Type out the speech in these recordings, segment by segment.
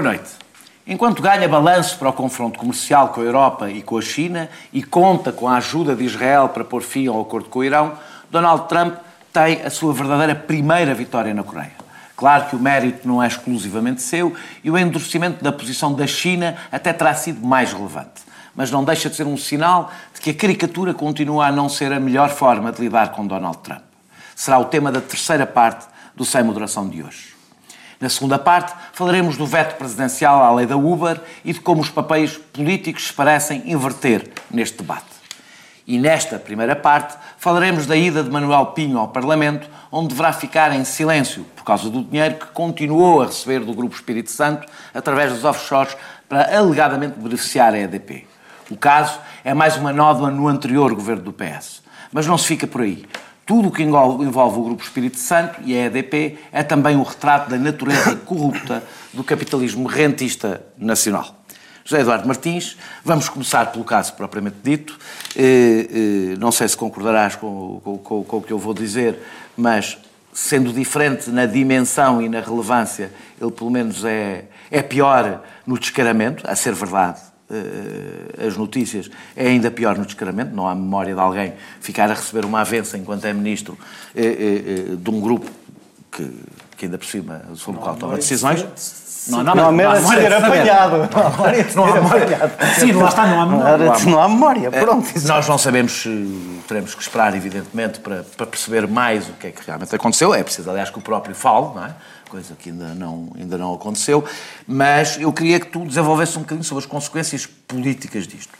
Boa noite. Enquanto ganha balanço para o confronto comercial com a Europa e com a China e conta com a ajuda de Israel para pôr fim ao acordo com o Irão, Donald Trump tem a sua verdadeira primeira vitória na Coreia. Claro que o mérito não é exclusivamente seu e o endurecimento da posição da China até terá sido mais relevante. Mas não deixa de ser um sinal de que a caricatura continua a não ser a melhor forma de lidar com Donald Trump. Será o tema da terceira parte do Sem Moderação de hoje. Na segunda parte, falaremos do veto presidencial à lei da Uber e de como os papéis políticos se parecem inverter neste debate. E nesta primeira parte, falaremos da ida de Manuel Pinho ao Parlamento, onde deverá ficar em silêncio por causa do dinheiro que continuou a receber do Grupo Espírito Santo através dos offshores para alegadamente beneficiar a EDP. O caso é mais uma nódoa no anterior governo do PS. Mas não se fica por aí. Tudo o que envolve o Grupo Espírito Santo e a EDP é também um retrato da natureza corrupta do capitalismo rentista nacional. José Eduardo Martins, vamos começar pelo caso propriamente dito. Eh, eh, não sei se concordarás com, com, com, com o que eu vou dizer, mas sendo diferente na dimensão e na relevância, ele pelo menos é, é pior no descaramento, a ser verdade as notícias, é ainda pior no descaramento. Não há memória de alguém ficar a receber uma avença enquanto é ministro uh, uh, de um grupo que, que ainda por cima sobre o qual toma decisões. Não, não, não, há memória de ser apanhado. Não há memória de há memória. Sim, lá está, não há memória. Não há memória, pronto. Nós não sabemos, teremos que esperar, evidentemente, para, para perceber mais o que é que realmente aconteceu. É preciso, aliás, que o próprio fale, não é? Coisa que ainda não, ainda não aconteceu, mas eu queria que tu desenvolvesse um bocadinho sobre as consequências políticas disto.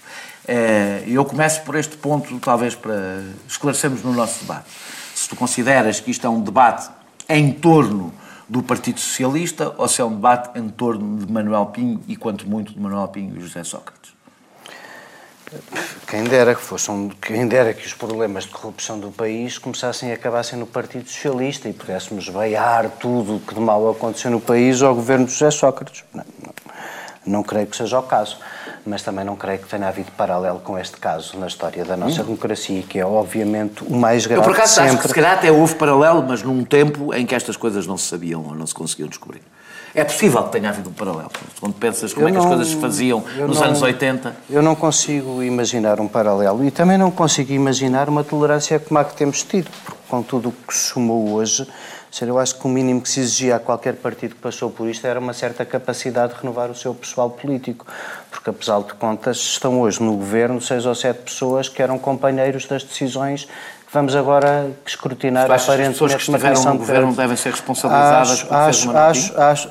Eh, eu começo por este ponto, talvez para esclarecermos no nosso debate. Se tu consideras que isto é um debate em torno do Partido Socialista ou se é um debate em torno de Manuel Pinho e, quanto muito, de Manuel Pinho e José Sócrates. Quem dera que fossem, quem dera que os problemas de corrupção do país começassem e acabassem no Partido Socialista e pudéssemos veiar tudo o que de mal aconteceu no país ao governo de José Sócrates. Não, não, não, creio que seja o caso, mas também não creio que tenha havido paralelo com este caso na história da nossa hum. democracia, que é obviamente o mais grave Eu por acaso sempre. acho que se calhar até houve paralelo, mas num tempo em que estas coisas não se sabiam ou não se conseguiam descobrir. É possível que tenha havido um paralelo. Quando pensas como eu é que não, as coisas se faziam nos não, anos 80. Eu não consigo imaginar um paralelo e também não consigo imaginar uma tolerância como a que temos tido, porque com tudo o que se sumou hoje, eu acho que o mínimo que se exigia a qualquer partido que passou por isto era uma certa capacidade de renovar o seu pessoal político, porque apesar de contas estão hoje no governo seis ou sete pessoas que eram companheiros das decisões Vamos agora escrutinar aparentemente as pessoas que estiveram no governo devem ser responsabilizadas acho, por acho, acho, acho,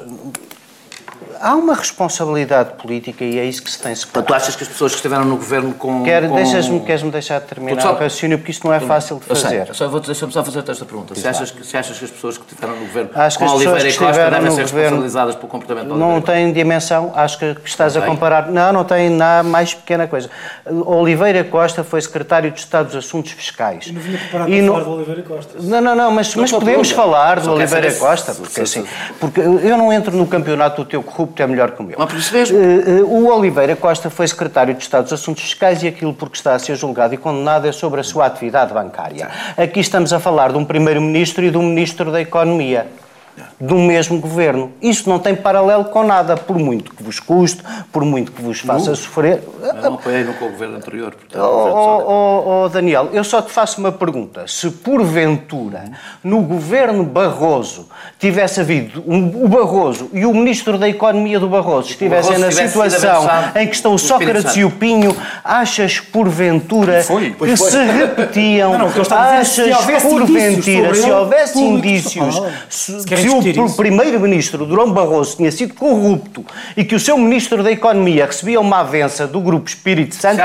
há uma responsabilidade política e é isso que se tem separado. Tu achas que as pessoas que estiveram no governo com. Quer, com... Deixas-me, queres-me deixar de terminar só... o raciocínio, porque isto não é fácil de fazer. Eu sei, só deixa-me só fazer esta pergunta. Se achas, que, se achas que as pessoas que estiveram no governo acho com Oliveira e Costa devem ser responsabilizadas pelo comportamento Oliveira Não têm dimensão, acho que estás a comparar. Não, não tem nada mais pequena coisa. Oliveira Costa foi secretário de Estado dos Assuntos Fiscais. Eu não vinha preparado e para falar de Oliveira Costa. Não, não, não, mas, mas podemos falar de Oliveira Costa, porque assim, porque eu não entro no campeonato do teu corrupto é melhor que o meu. Uh, uh, o Oliveira Costa foi secretário de Estado dos Assuntos Fiscais e aquilo porque está a ser julgado e condenado é sobre a sua atividade bancária. Aqui estamos a falar de um primeiro-ministro e de um ministro da Economia do mesmo governo. Isto não tem paralelo com nada, por muito que vos custe, por muito que vos faça sofrer. Eu não apoiei nunca o governo anterior. Portanto, oh, oh, oh, Daniel, eu só te faço uma pergunta. Se porventura no governo Barroso tivesse havido um, o Barroso e o ministro da Economia do Barroso estivessem na situação em que estão o Sócrates e o Pinho, achas porventura foi, que foi. se repetiam? Não, não, achas porventura, se houvesse indícios, se, se se o primeiro-ministro Durão Barroso tinha sido corrupto e que o seu ministro da Economia recebia uma avença do Grupo Espírito Santo,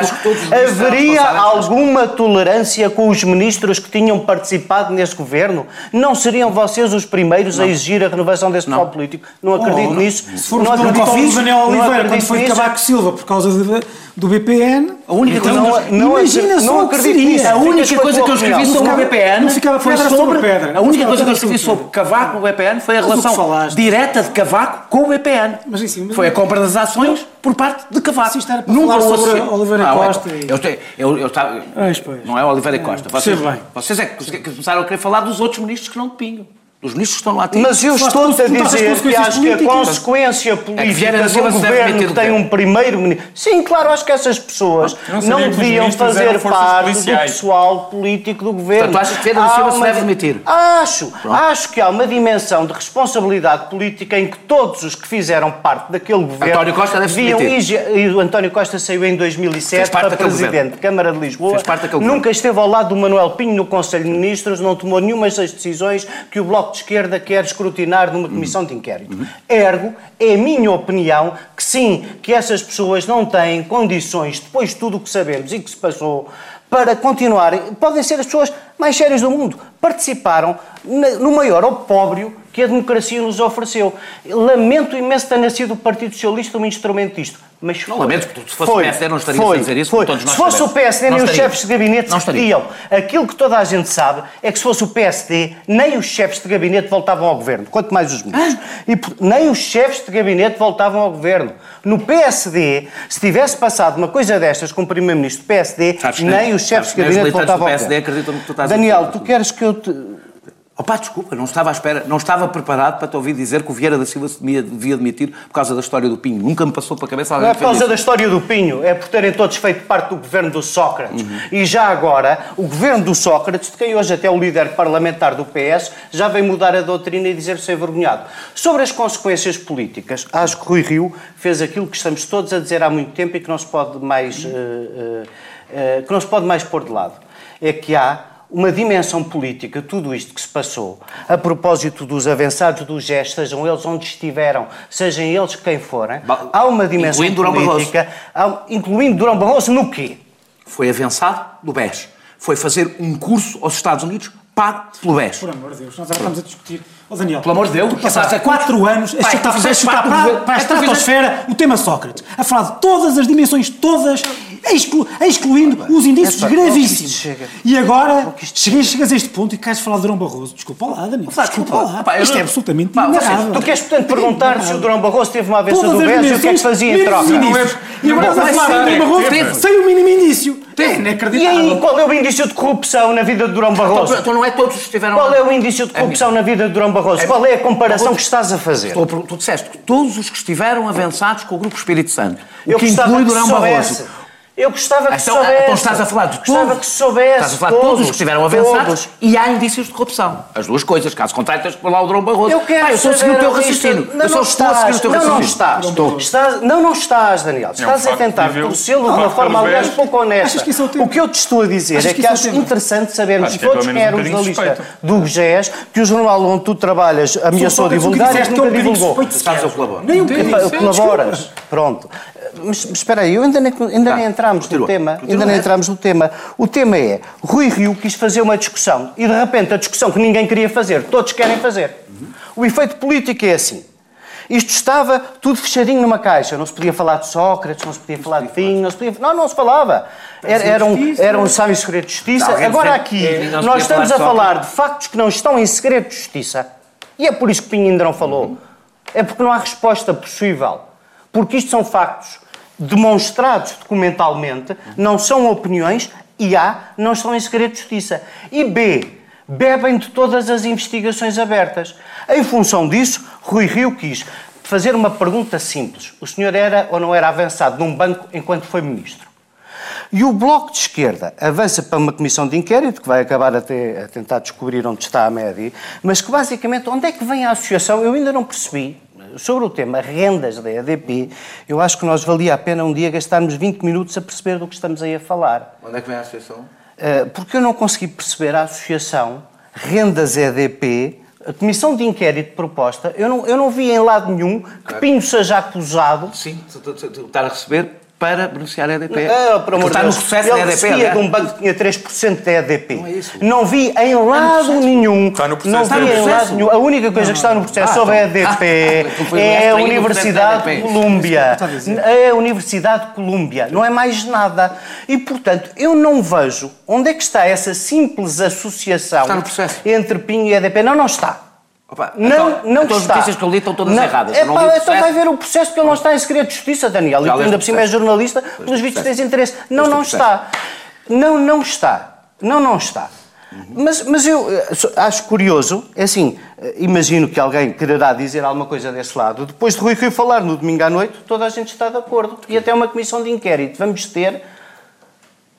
haveria alguma tolerância com os ministros que tinham participado nesse governo? Não seriam vocês os primeiros não. a exigir a renovação desse pessoal político? Não acredito oh, nisso. Se formos não acredito nisso. Daniel Oliveira, quando foi de Cavaco Silva por causa de, do BPN. A única então, coisa não, não, imagina não acredito nisso. A única coisa que eu escrevi sobre o BPN foi sobre a única coisa que eu escrevi sobre Cavaco no BPN foi a relação direta de Cavaco com o BPN. Mas, mas foi a compra das ações por parte de Cavaco. Isto era para Nunca falar sobre Oliveira ah, Costa. É, eu, eu, eu, estava, não é Oliveira Costa. Vocês, vocês é que começaram a querer falar dos outros ministros que não de Pinho. Dos ministros que estão lá Mas eu estou-te a dizer que acho que a consequência É política de um governo que tem um primeiro-ministro... Sim, claro, acho que essas pessoas não não os deviam fazer parte do policiais. pessoal político do governo. Portanto, achas que Há Silva se deve demitir? Acho. Acho que há uma dimensão de responsabilidade política em que todos os que fizeram parte daquele governo... António Costa deve se deviam demitir. ige- E o António Costa saiu em 2007 Fez parte para presidente governo. de Câmara de Lisboa. Fez parte daquele Nunca governo. esteve ao lado do Manuel Pinho no Conselho de Ministros, não tomou nenhuma das decisões que o Bloco de Esquerda quer escrutinar numa comissão de inquérito. Ergo, é minha opinião que sim, que essas pessoas não têm condições, depois de tudo o que sabemos e que se passou, para continuarem. Podem ser as pessoas mais sérias do mundo. Participaram no maior opróbrio que a democracia nos ofereceu. Lamento imenso ter nascido o Partido Socialista um instrumento disto. Mas Não lamento, porque se fosse Foi. o PSD não estaria Foi. a dizer isso, Foi. todos nós Se fosse o sabemos. PSD, Não nem os chefes de gabinete Não. Aquilo que toda a gente sabe é que se fosse o PSD, nem os chefes de gabinete voltavam ao governo, quanto mais os ministros. E por- nem os chefes de gabinete voltavam ao governo. No PSD, se tivesse passado uma coisa destas com o primeiro-ministro do PSD, Sabes que- nem os chefes de que gabinete voltavam ao PSD governo. acreditam no que tu estás a Daniel, tu queres que eu te... Opa, desculpa, não estava à espera, não estava preparado para te ouvir dizer que o Vieira da Silva se devia, demitir por causa da história do Pinho. Nunca me passou pela cabeça Não é por causa da história do Pinho, é por terem todos feito parte do governo do Sócrates. Uhum. E já agora, o governo do Sócrates, de quem hoje até o líder parlamentar do PS, já vem mudar a doutrina e dizer-se envergonhado. Sobre as consequências políticas, acho que Rui Rio fez aquilo que estamos todos a dizer há muito tempo e que não se pode mais, eh, eh, eh, que não se pode mais pôr de lado. É que há uma dimensão política, tudo isto que se passou, a propósito dos avançados do GES, sejam eles onde estiveram, sejam eles quem forem, Ba- há uma dimensão incluindo Durão Barroso. política, há- incluindo Durão Barroso no quê? Foi avançado do BES. Foi fazer um curso aos Estados Unidos pago pelo BES. Por amor de Deus, nós agora estamos a discutir. Ó Daniel, Pelo amor de Deus, tu passaste há passaste a 4 anos a Pai, chutar tu fizeste para, para, a estratosfera o tema Sócrates. A falar de todas as dimensões, todas, exclu- excluindo os indícios Epá, gravíssimos. E agora chegas, chegas a este ponto e queres falar de Durão Barroso. Desculpa lá, Daniel. Desculpa lá. Pá, eu Isto não- é absolutamente Pá, vocês-. Tu queres, portanto, perguntar se o Durão Barroso teve uma avença Todas do as BES e o que é que fazia em troca? indícios. E agora estás a falar de Durão Barroso sem o mínimo indício. É E inacreditável. aí, qual é o indício de corrupção na vida de Durão Barroso? Então não é todos que estiveram Qual é o indício de corrupção na vida de Durão Barroso? Qual é a comparação que estás a fazer? Estou Tu disseste que todos os que estiveram avançados com o Grupo Espírito Santo, o Eu que inclui Durão. Barroso. Eu gostava que Então, soubesse. então estás a falar de Gostava todos. que soubesse. Estás a falar de todos os que estiveram avançados e há indícios de corrupção. As duas coisas. Caso contrário, tens que lá o Durão Barroso. Eu quero Pá, eu estou a seguir o teu a raciocínio. Não, eu só não estou a seguir o teu não, não raciocínio. estás. Estás- Não, não estás, Daniel. Estás a facto tentar visível. torcê-lo de Não, uma forma, aliás, pouco honesta. Achas que isso é o? O que eu te estou a dizer Achas é que que é o acho interessante sabermos é todos quem menos um éramos na bocadinho lista suspeito. do GES, que o jornal onde tu trabalhas ameaçou divulgar e disseste que que é um nunca divulgou. Estás a colaborar. Nem um bocadinho. colaboras. Pronto. Mas mas espera aí, eu ainda nem, ainda Tá, nem entramos continua, no tema. continua, ainda nem é. entramos no tema. O tema é, Rui Rio quis fazer uma discussão e de repente a discussão que ninguém queria fazer, todos querem fazer. O efeito político é assim. Isto estava tudo fechadinho numa caixa. Não se podia falar de Sócrates, não se podia falar de Pinho, não se podia... Não, não se falava. Era, era um, era um sábio segredo de justiça. Agora aqui, se nós estamos a falar de falar de factos que não estão em segredo de justiça. E é por isso que Pinho ainda não falou. É porque não há resposta possível. Porque isto são factos demonstrados documentalmente, não são opiniões, e A, não estão em segredo de justiça. E B, bebem de todas as investigações abertas. Em função disso, Rui Rio quis fazer uma pergunta simples. O senhor era ou não era avançado num banco enquanto foi ministro? E o Bloco de Esquerda avança para uma comissão de inquérito, que vai acabar até a tentar descobrir onde está a média, mas que basicamente, onde é que vem a associação? Eu ainda não percebi. Sobre o tema rendas da EDP, eu acho que nós valia a pena um dia gastarmos 20 minutos a perceber do que estamos aí a falar. Onde é que vem a associação? Uh, porque eu não consegui perceber a associação Rendas EDP, a comissão de inquérito proposta, eu não, eu não vi em lado nenhum que Pinho seja acusado Sim, estar a receber para beneficiar a EDP. Ah, amor está de no Deus. processo Ele da EDP. aliás. de um banco que tinha 3% da EDP. Não é isso. Não vi em lado nenhum. Está no processo. Não vi em lado nenhum. A única coisa que está no processo Ah, sobre a então. EDP Ah, então foi é a Universidade de. Colômbia. É a Universidade de Colômbia. Não é mais nada. E, portanto, eu não vejo onde é que está essa simples associação entre Pinho e EDP. Não, não está. Opa, Não, então- não então as está. notícias que eu li estão todas Não. erradas. É não pá, então vai ver o processo porque ele não está em segredo de justiça, Daniel. E ainda por cima é jornalista, Leste pelos vistos tens interesse. Não, não está. Não, não está. Não, não está. Mas, mas eu eh, acho curioso, é assim, eh, imagino que alguém quererá dizer alguma coisa desse lado. Depois de Rui Rio falar no domingo à noite, toda a gente está de acordo. E até uma comissão de inquérito vamos ter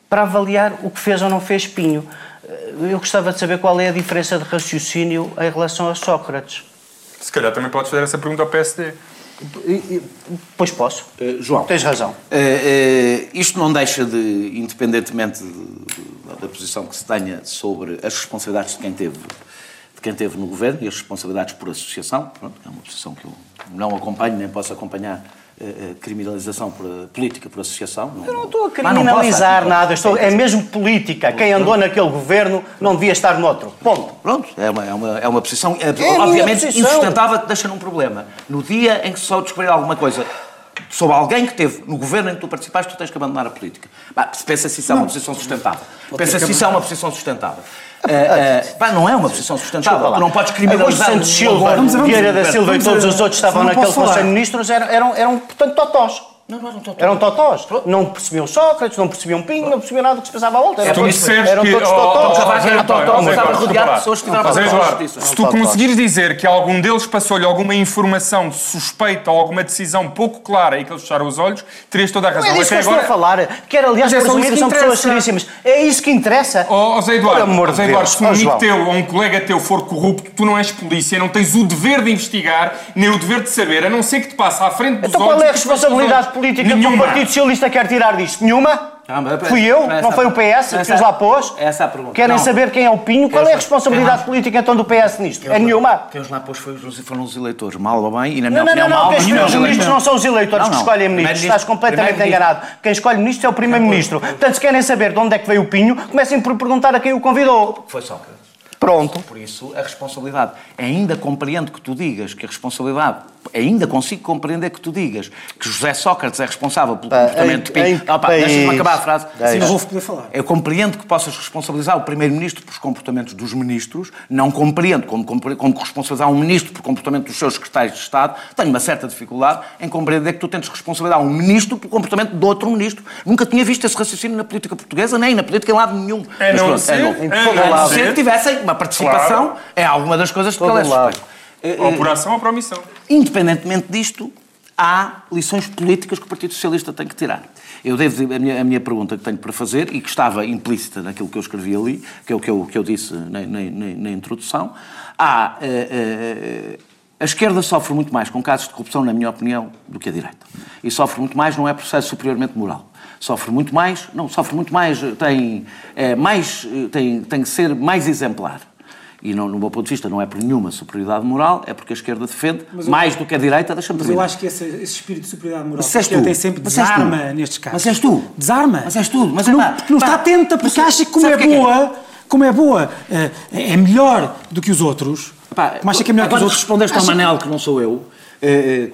para avaliar o que fez ou não fez Pinho. Eh, eu gostava de saber qual é a diferença de raciocínio em relação a Sócrates. Se calhar também podes fazer essa pergunta ao PSD. Pois posso. Uh, João. Tens razão. Uh, uh, isto não deixa de, independentemente de, de, da posição que se tenha sobre as responsabilidades de quem teve, de quem teve no governo e as responsabilidades por associação, pronto, é uma posição que eu não acompanho nem posso acompanhar criminalização por, política por associação. Não, eu não estou a criminalizar não nada, estou, é mesmo política. Quem andou naquele governo não devia estar noutro. Ponto. Pronto, é uma, é uma, é uma posição, é, é obviamente, insustentável que deixa num problema. No dia em que se só descobrir alguma coisa sobre alguém que teve no governo em que tu participaste, tu tens que abandonar a política. Bah, pensa se isso é uma posição sustentável. Pensa se isso é uma posição sustentável. Uh, uh, não é uma posição sustentável. Tu não podes criminalizar. Santos Silva, Vieira da Silva e todos os outros estavam naquele Conselho de Ministros eram, eram, eram portanto, totós. Não, não eram totós. Eram totós. Não percebiam Sócrates, não percebiam Pinho, não percebiam nada do que se pensava à volta. Eram, todos, eram todos totós. Era totós, estava rodeado de pessoas que tiveram Se tu conseguires dizer que algum deles passou-lhe alguma informação suspeita ou alguma decisão pouco clara e que eles fecharam os olhos, terias toda a razão. Não é disso que eu estou a falar. Que era, aliás, presumido, são pessoas seríssimas. É isso que interessa. Ó Zé Eduardo, Zé Eduardo, se um amigo teu ou um colega teu for corrupto, tu não és polícia, não tens o dever de investigar, nem o dever de saber, a não ser que te passe à frente dos olhos... Então qual é a responsabilidade política que o Partido Socialista quer tirar disto? Nenhuma? Ah, Fui eu? Não foi o PS que os lá pôs? Essa é a pergunta. Querem não. saber quem é o Pinho? Qual é a responsabilidade não. política então do PS nisto? É nenhuma? Quem os lá pôs foram os eleitores, mal ou bem, e na minha não, opinião, não, não, mal. Quem escolhe os ministros não são os eleitores que escolhem ministros. Estás completamente enganado. Quem escolhe ministros é o Primeiro-Ministro. Portanto, se querem saber de onde é que veio o Pinho, comecem por perguntar a quem o convidou. Foi Sócrates. Pronto. Por isso, a responsabilidade. Ainda compreendo que tu digas que a responsabilidade. Ainda consigo compreender que tu digas que José Sócrates é responsável pelo comportamento de Pinho. Deixa-me acabar a frase. Sim, não vou poder falar. Eu compreendo que possas responsabilizar o Primeiro-Ministro pelos comportamentos dos ministros. Não compreendo como, como responsabilizar um ministro por comportamento dos seus secretários de Estado. Tenho uma certa dificuldade em compreender que tu tentes responsabilizar um ministro pelo comportamento de outro ministro. Nunca tinha visto esse raciocínio na política portuguesa, nem na política em lado nenhum. É não pronto, ser, é, não. É, ser que tivessem uma participação claro. é alguma das coisas de que eles Ou por ação ou por omissão. Independentemente disto, há lições políticas que o Partido Socialista tem que tirar. Eu devo a minha, a minha pergunta que tenho para fazer, e que estava implícita naquilo que eu escrevi ali, que é o que eu, que eu disse na, na, na introdução, há. Uh, uh, a esquerda sofre muito mais com casos de corrupção, na minha opinião, do que a direita. E sofre muito mais, não é processo superiormente moral. Sofre muito mais, não, sofre muito mais, tem, é, mais, tem, tem que ser mais exemplar e não, no meu ponto de vista não é por nenhuma superioridade moral, é porque a esquerda defende eu, mais do que a direita, deixa-me Mas eu acho que esse, esse, espírito de superioridade moral mas a esquerda tem sempre desarma nestes casos. Mas és tu. Desarma. Mas és tu. Mas, não, porque não está atenta, porque acha que como é, é boa, é? como é boa, eh, é melhor do que os outros, pá, como acha que é melhor que os outros... respondeste ao Manel, que não sou eu,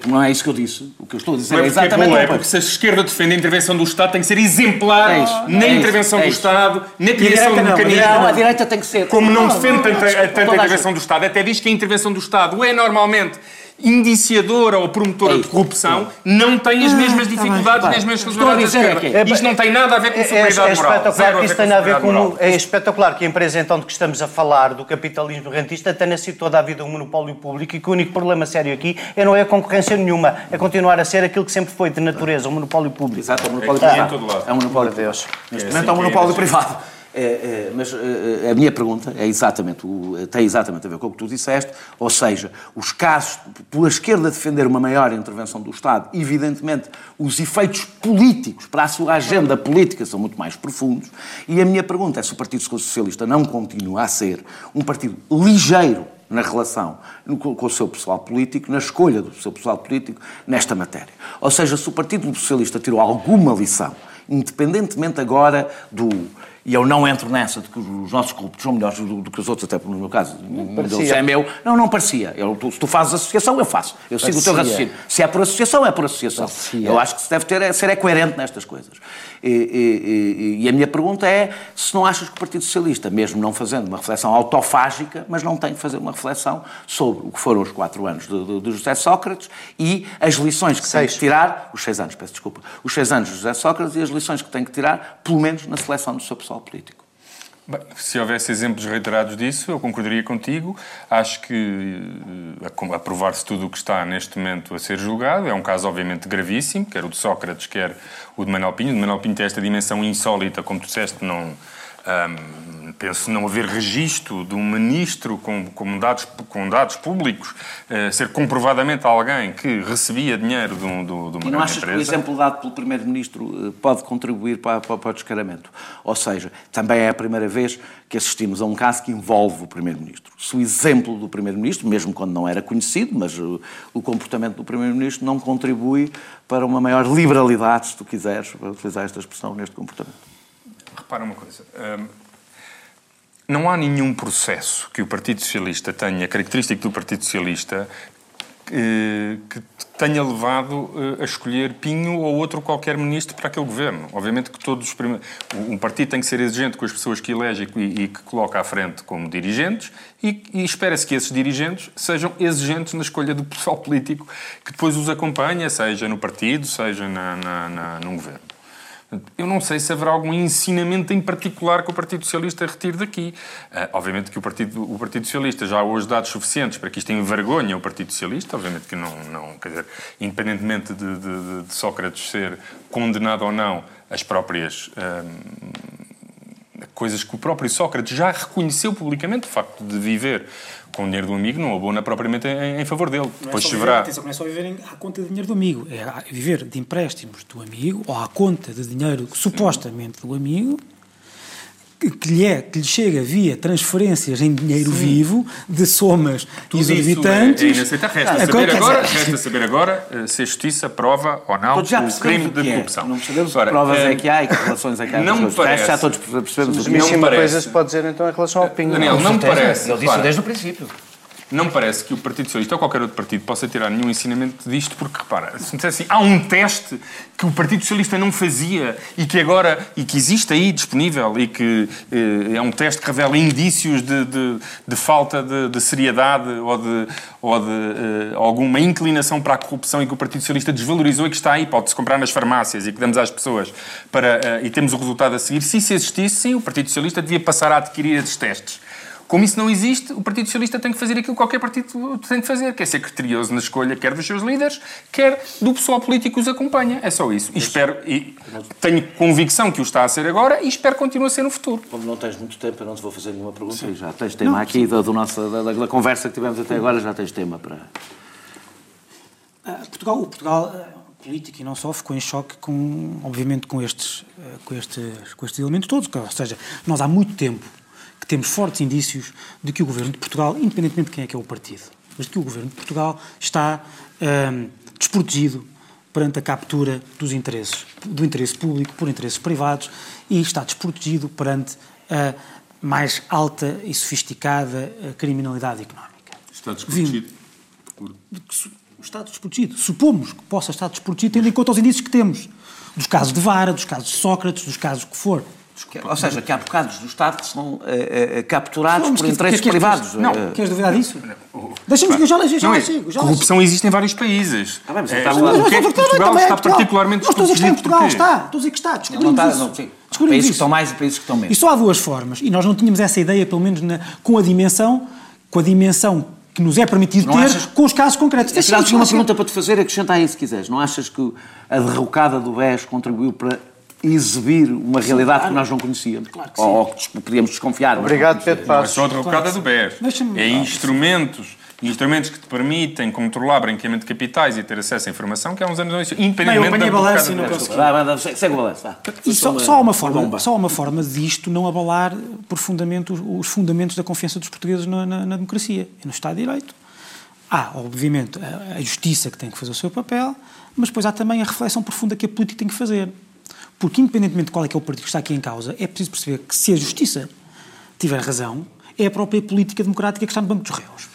não é isso que eu disse. O que eu estou a dizer é, é exatamente é, bom, é porque se a esquerda defende a intervenção do Estado, tem que ser exemplar é isso, na é intervenção isso, do Estado, na criação do mecanismo. Não, a direita tem que ser. Como não, defende tanta, tanta intervenção do Estado, até diz que a intervenção do Estado é normalmente indiciadora ou promotora é de corrupção não tem as mesmas ah, tá dificuldades nem as mesmas responsabilidades. É, Isto não tem nada a ver com é, superioridade é, moral. Espetacular que isso tem a ver com, é espetacular que a empresa então de que estamos a falar, do capitalismo rentista, tenha sido toda a vida um monopólio público e que o único problema sério aqui é não é concorrência nenhuma, é continuar a ser aquilo que sempre foi de natureza, um monopólio público. Exato, é um monopólio é, privado. É um monopólio de Deus. Neste momento é um monopólio privado. É, é, mas é, a minha pergunta é exatamente, tem exatamente a ver com o que tu disseste, ou seja, os casos, pela esquerda defender uma maior intervenção do Estado, evidentemente os efeitos políticos para a sua agenda política são muito mais profundos, e a minha pergunta é se o Partido Socialista não continua a ser um partido ligeiro na relação com o seu pessoal político, na escolha do seu pessoal político nesta matéria. Ou seja, se o Partido Socialista tirou alguma lição, independentemente agora do e eu não entro nessa de que os nossos corruptos são melhores do, do, que os outros, até no meu caso, deles é meu. Não, não parecia. Eu, tu, se tu fazes associação, eu faço. Eu parecia. sigo o teu raciocínio. Se é por associação, é por associação. Parecia. Eu acho que se deve ter, ser é coerente nestas coisas. E, e, e, a minha pergunta é se não achas que o Partido Socialista, mesmo não fazendo uma reflexão autofágica, mas não tem que fazer uma reflexão sobre o que foram os quatro anos de, de, de José Sócrates e as lições que seis. tem que tirar, os seis anos, peço desculpa, os seis anos de José Sócrates e as lições que tem que tirar, pelo menos na seleção do seu pessoal político. Bem, se houvesse exemplos reiterados disso, eu concordaria contigo. Acho que uh, aprovar-se tudo o que está neste momento a ser julgado é um caso, obviamente, gravíssimo, quer o de Sócrates, quer o de Manuel Pinho. O de Manuel Pinho tem esta dimensão insólita, como tu disseste, não um, penso não haver registro de um ministro com, com, dados, com dados públicos uh, ser comprovadamente alguém que recebia dinheiro de, um, de, uma e não achas empresa. que o exemplo dado pelo Primeiro-Ministro uh, pode contribuir para, para, para, o descaramento? Ou seja, também é a primeira vez que assistimos a um caso que envolve o Primeiro-Ministro. Se o exemplo do Primeiro-Ministro, mesmo quando não era conhecido, mas uh, o comportamento do Primeiro-Ministro não contribui para uma maior liberalidade, se tu quiseres, para utilizar esta expressão, neste comportamento repara uma coisa. Um, não há nenhum processo que o Partido Socialista tenha, característico do Partido Socialista, que, que tenha levado a escolher Pinho ou outro qualquer ministro para aquele governo. Obviamente que todos os primeiros... Um partido tem que ser exigente com as pessoas que elege e, e que coloca à frente como dirigentes e, e espera-se que esses dirigentes sejam exigentes na escolha do pessoal político que depois os acompanha, seja no partido, seja na, na, na, num governo. Eu não sei se haverá algum ensinamento em particular que o Partido Socialista retire daqui. Uh, obviamente que o Partido, o Partido Socialista já há hoje dados suficientes para que isto envergonhe o Partido Socialista, obviamente que não, não quer dizer, independentemente de, de, de Sócrates ser condenado ou não, as próprias. Uh, coisas que o próprio Sócrates já reconheceu publicamente, o facto de viver com o dinheiro do amigo não abona propriamente em, em favor dele. Não Depois é viver, atenção, não é só viver à conta de dinheiro do amigo, é viver de empréstimos do amigo ou à conta de dinheiro supostamente do amigo que lhe, é, que lhe chega via transferências em dinheiro Sim. vivo de somas Tudo exorbitantes. Isso é, é inaceitável. Resta, ah, saber agora, resta saber agora eh, se a justiça prova ou não o crime de é. corrupção. Não percebemos que provas é, é que há e que relações é que há. Não me parece. Já todos percebemos o que não me parece. coisas pode dizer então em relação ao Pingo. Daniel, não me parece. Ele disse desde o princípio não me parece que o Partido Socialista ou qualquer outro partido possa tirar nenhum ensinamento disto, porque repara, se me dissesse assim, há um teste que o Partido Socialista não fazia e que agora, e que existe aí disponível e que eh, é um teste que revela indícios de, de, de falta de, de, seriedade ou de, ou de eh, alguma inclinação para a corrupção e que o Partido Socialista desvalorizou e que está aí, pode-se comprar nas farmácias e que damos às pessoas para, eh, e temos o resultado a seguir. Se isso existisse, sim, o Partido Socialista devia passar a adquirir esses testes. Como isso não existe, o Partido Socialista tem que fazer aquilo que qualquer partido tem que fazer, que é ser criterioso na escolha quer dos seus líderes, quer do pessoal político que os acompanha. É só isso. E espero, e tenho convicção que o está a ser agora e espero que continue a ser no futuro. Como não tens muito tempo, eu não te vou fazer nenhuma pergunta. Sim. Já tens tema não, aqui da, do nosso, da, da, conversa que tivemos até agora, já tens tema para... Uh, Portugal, o Portugal uh, político e não só ficou em choque com, obviamente, com estes, uh, com estes, com estes elementos todos. Ou seja, nós há muito tempo que temos fortes indícios de que o governo de Portugal, independentemente de quem é que é o partido, mas de que o governo de Portugal está hum, desprotegido perante a captura dos interesses, do interesse público por interesses privados e está desprotegido perante a mais alta e sofisticada criminalidade económica. Está desprotegido? Por... Está desprotegido. Supomos que possa estar desprotegido, tendo em conta os indícios que temos. Dos casos de Vara, dos casos de Sócrates, dos casos que for. Ou seja, que há bocados do Estado que são uh, uh, capturados não, por interesses que, que, privados. Não, uh, queres duvidar disso? Deixa-me que eu já, já, já é, sigo. Já corrupção existe em vários países. Ah, bem, mas, é, está, mas, mas, mas, Portugal está particularmente a dizer que está em Portugal, está. Estou a dizer que está. Descobrimos não, não, sim. Descobrimos países que estão mais e países que estão menos. E só há duas formas. E nós não tínhamos essa ideia, pelo menos na, com a dimensão, com a dimensão que nos é permitido não ter achas... com os casos concretos. Deixa me uma pergunta para te fazer, acrescenta aí se quiseres. Não achas que a derrocada do BES contribuiu para exibir uma sim, realidade claro. que nós não conhecíamos. Claro que ou que podíamos desconfiar. Obrigado, Pedro Passos. Não é só a derrocada claro do BES. É instrumentos instrumentos que te permitem controlar branqueamento de capitais e ter acesso à informação que há uns anos não existiam, independentemente Bem, eu da balanço e não consegui. Segue o balanço, E só, só, há uma forma, só uma forma disto não abalar profundamente os, os fundamentos da confiança dos portugueses na, na, na democracia e no Estado de Direito. Há, obviamente, a, a justiça que tem que fazer o seu papel, mas depois há também a reflexão profunda que a política tem que fazer. Porque, independentemente de qual é que é o partido que está aqui em causa, é preciso perceber que se a justiça tiver razão, é a própria política democrática que está no banco dos réus.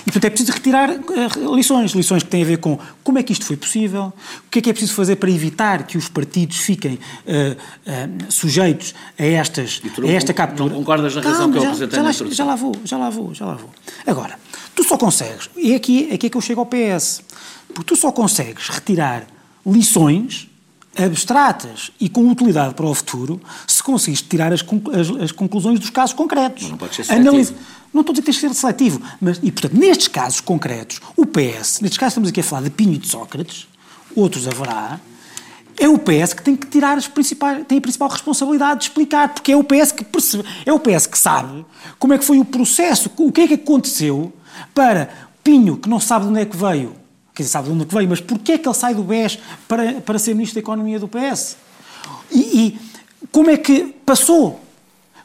E, portanto, é preciso retirar uh, lições, lições que têm a ver com como é que isto foi possível, o que é que é preciso fazer para evitar que os partidos fiquem uh, uh, sujeitos a, estas, a esta captura. Não concordas na razão que eu apresentei já, na já lá vou, já lá vou, já lá vou. Agora, tu só consegues, e aqui, aqui é que eu chego ao PS, porque tu só consegues retirar lições abstratas e com utilidade para o futuro se conseguiste tirar as, as, as conclusões dos casos concretos. Não pode ser seletivo. Analise... Não estou a dizer que tens que ser seletivo, mas, e portanto, nestes casos concretos, o PS, nestes casos estamos aqui a falar de Pinho e de Sócrates, outros haverá, é o PS que tem que tirar as principais, tem a principal responsabilidade de explicar, porque é o PS que percebe, é o PS que sabe como é que foi o processo, o que é que aconteceu para Pinho, que não sabe de onde é que veio, quer dizer, sabe de onde é que veio, mas porquê é que ele sai do BES para, para ser Ministro da Economia do PS? E, e como é que passou?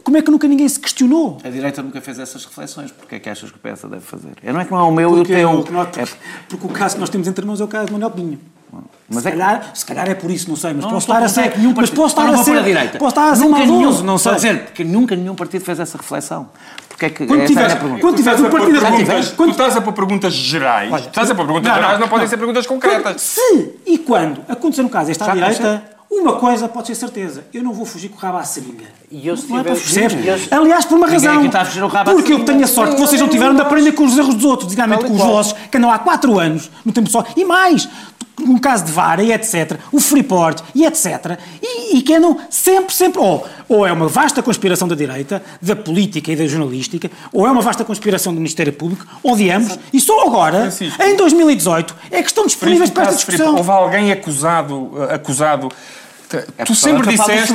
Como é que nunca ninguém se questionou? A direita nunca fez essas reflexões. Porquê é que achas que o PS deve fazer? Eu não é que não é o meu e o teu. Porque, é... porque o caso que nós temos entre nós é o caso de Manuel Pinho. Mas se, é calhar, se calhar é por isso, não sei, mas não, posso estar a ser. Nenhum mas posso estar a ser. A direita. Posso estar a ser nunca nenhum, não sei. dizer, porque nunca nenhum partido fez essa reflexão. Porque é que quando tiveres, é quando tiveres um partido perguntas, quando... Tu estás a pôr perguntas gerais. Olha, estás a pôr perguntas não, gerais, não, não podem ser perguntas concretas. Quando, se e quando acontecer no caso esta Já direita, uma coisa pode ser certeza, eu não vou fugir com o rabo à seringa. E eu se não tiver... é fugir, Aliás, por uma razão. Está a fugir o rabo porque eu tenho a sorte que vocês não tiveram de aprender com os erros dos outros, designadamente com os vossos, que andam há 4 anos no tempo só. E mais, no caso de Vara e etc., o Freeport e etc., e, e que andam sempre, sempre, ou, ou é uma vasta conspiração da direita, da política e da jornalística, ou é uma vasta conspiração do Ministério Público, ou de ambos, e só agora, Francisco, em 2018, é que estão disponíveis para esta discussão. Houve alguém acusado, acusado é tu sempre disseste.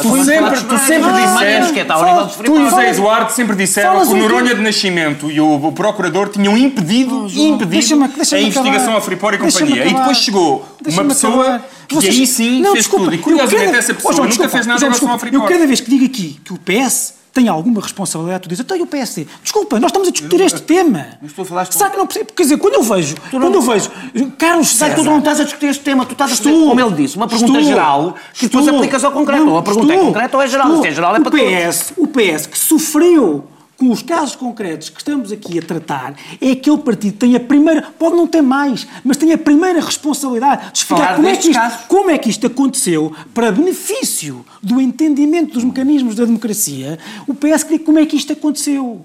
Tu sempre, tu sempre disseste. Tu e o Zé Eduardo sempre disseram que o Noronha de Nascimento e o, procurador tinham impedido, impedido deixa deixa a investigação a Freeport e companhia. E depois chegou uma pessoa que Vocês... aí sim não, fez desculpa, tudo. E curiosamente essa pessoa oh, nunca fez nada em relação a Freeport. Eu cada vez que digo aqui que o PS tem alguma responsabilidade, tu dizes, até o PSD. Desculpa, nós estamos a discutir este tema. Mas tu falaste Sabe que não percebo? Quer dizer, quando eu vejo, tu quando eu vejo Carlos César... tu não estás a discutir este tema, tu estás a fazer, como ele disse, uma pergunta estou, geral que estou, depois aplicas ao concreto. Não, ou a pergunta é estou, é concreta ou é geral. Estou, Se é geral é para o PS, todos. O PS que sofreu com os casos concretos que estamos aqui a tratar, é aquele partido que tem a primeira, pode não ter mais, mas tem a primeira responsabilidade de explicar como é, que isto, como é que isto aconteceu para benefício do entendimento dos mecanismos da democracia. O PS como é que isto aconteceu.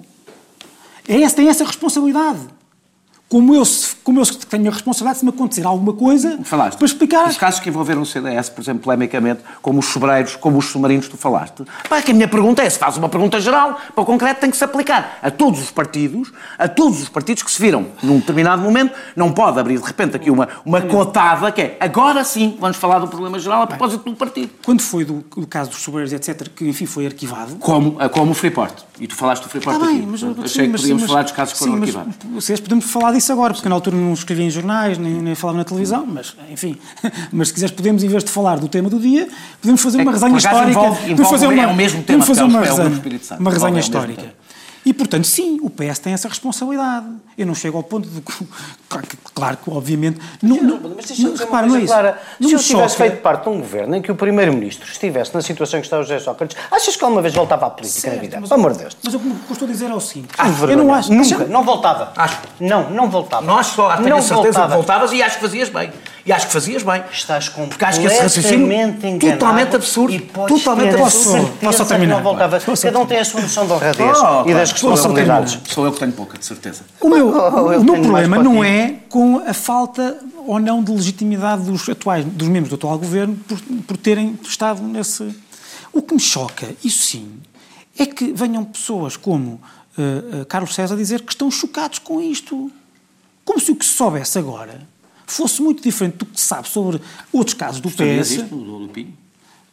É essa, tem essa responsabilidade como eu, como eu tenho a responsabilidade de me acontecer alguma coisa falaste. para explicar. Os casos que envolveram o CDS, por exemplo, polemicamente, como os sobreiros, como os submarinos, tu falaste. Pá, que a minha pergunta é, se faz uma pergunta geral, para o concreto tem que se aplicar a todos os partidos, a todos os partidos que se viram num determinado momento, não pode abrir de repente aqui uma, uma cotada que é, agora sim, vamos falar do problema geral a propósito do partido. Quando foi do, do caso dos sobreiros, etc., que enfim foi arquivado... Como, como o Freeport. E tu falaste do Freeport ah, bem, aqui. Mas, Achei sim, que podíamos mas, falar dos casos que foram sim, arquivados. Mas, vocês podemos falar disso agora, porque na altura não escrevia em jornais, nem, nem falava na televisão, mas, enfim. Mas se quiseres, podemos, em vez de falar do tema do dia, podemos fazer uma é, resenha histórica. Envolve, envolve, podemos fazer uma, é o mesmo tema, fazer uma, resenha, uma resenha histórica. E, portanto, sim, o PS tem essa responsabilidade. Eu não chego ao ponto de. Claro que, obviamente. Não, não, mas deixa não, repara, não é isso. Clara, se eu tivesse feito parte de um governo em que o Primeiro-Ministro estivesse na situação que está o José Sócrates, achas que alguma vez voltava à política certo, na vida? Pelo amor de Deus. Mas o que eu estou a dizer é o seguinte: ah, eu não acho. Nunca, não voltava. Acho. Não, não voltava. Acho só, tenho não a certeza voltava. que voltavas e acho que fazias bem. E acho que fazias bem. Estás completamente Porque acho que esse raciocínio totalmente absurdo. E totalmente absurdo. Posso terminar? Não voltava. Cada um tem a sua noção de honradez oh, e das responsabilidades. Sou eu que tenho pouca, de certeza. O meu, o meu problema não é com a falta ou não de legitimidade dos atuais, dos membros do atual governo por, por terem estado nesse. O que me choca, isso sim, é que venham pessoas como uh, uh, Carlos César dizer que estão chocados com isto. Como se o que se soubesse agora fosse muito diferente do que se sabe sobre outros casos do PS. Isto, do Lupinho?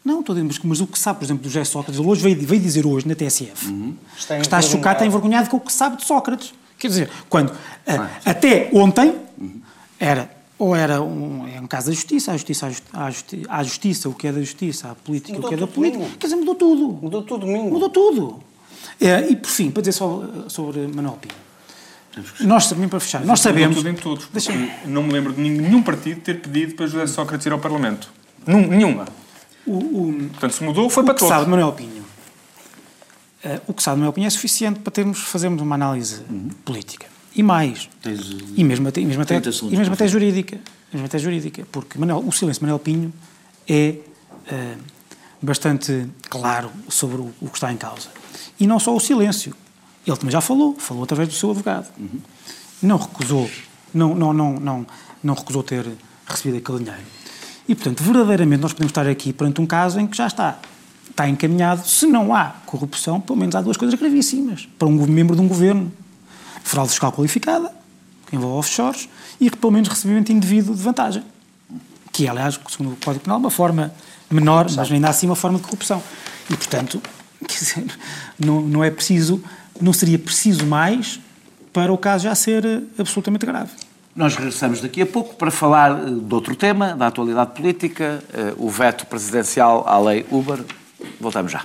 Não, estou a dizer, mas o que sabe, por exemplo, do José Sócrates, ele hoje veio, veio dizer hoje na TSF uhum. está que está chocado, está envergonhado com o que sabe de Sócrates. Quer dizer, quando ah, até ontem uhum. era ou era um, é um caso da justiça, a justiça, a justiça, a justiça, o que é da justiça, a política, mudou o que é da política. Domingo. Quer dizer, mudou tudo. Mudou tudo domingo. Mudou tudo. É, e por fim, para dizer sobre, sobre Manuel Pinho. Nós também para fechar, nós sabemos. Tudo em todos. Não me lembro de nenhum partido ter pedido para José Sócrates ir ao Parlamento. nenhuma. O, o, Portanto, se mudou, foi para todos. O que sabe de Manuel Pinho. Uh, o que sabe de Manuel Pinho é suficiente para termos, fazermos uma análise uhum. política. E mais. Tens, e mesmo até, e mesmo até, e mesmo até jurídica. Mesmo até jurídica. Porque Manuel, o silêncio de Manuel Pinho é uh, bastante claro sobre o, o que está em causa. E não só o silêncio ele também já falou, falou através do seu advogado. Uhum. Não recusou, não, não, não, não, não recusou ter recebido aquele dinheiro. E, portanto, verdadeiramente nós podemos estar aqui perante um caso em que já está, está encaminhado, se não há corrupção, pelo menos há duas coisas gravíssimas para um membro de um governo. Fraude fiscal qualificada, que envolve offshores, e que pelo menos recebimento indevido de vantagem. Que é, aliás, segundo o Código Penal, uma forma menor, mas ainda assim uma forma de corrupção. E, portanto, dizer, não, não é preciso, não seria preciso mais para o caso já ser eh, absolutamente grave. Nós regressamos daqui a pouco para falar eh, de outro tema, da atualidade política, eh, o veto presidencial à lei Uber. Voltamos já.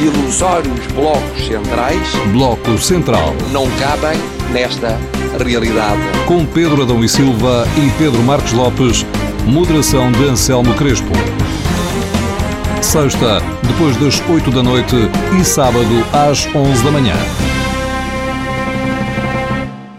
Ilusórios blocos centrais. Bloco Central. Não cabem nesta realidade. Com Pedro Adão e Silva e Pedro Marcos Lopes, moderação de Anselmo Crespo. Sexta, depois das 8 da noite e sábado às 11 da manhã.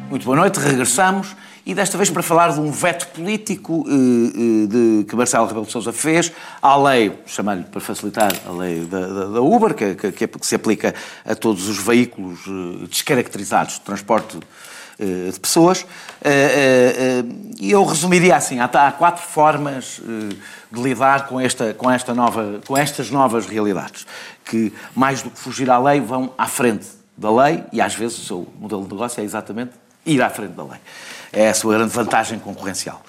Muito boa noite, regressamos e desta vez para falar de um veto político eh, eh, de, que Marcelo Rebelo de Sousa fez à lei, chamar-lhe para facilitar, a lei da, da, da Uber, que, que, que, se aplica a todos os veículos eh, descaracterizados de transporte de pessoas. E eu resumiria assim, há, há quatro formas de lidar com, esta, com, esta nova, com estas novas realidades, que mais do que fugir à lei vão à frente da lei e às vezes o seu modelo de negócio é exatamente ir à frente da lei. É a sua grande vantagem concorrencial.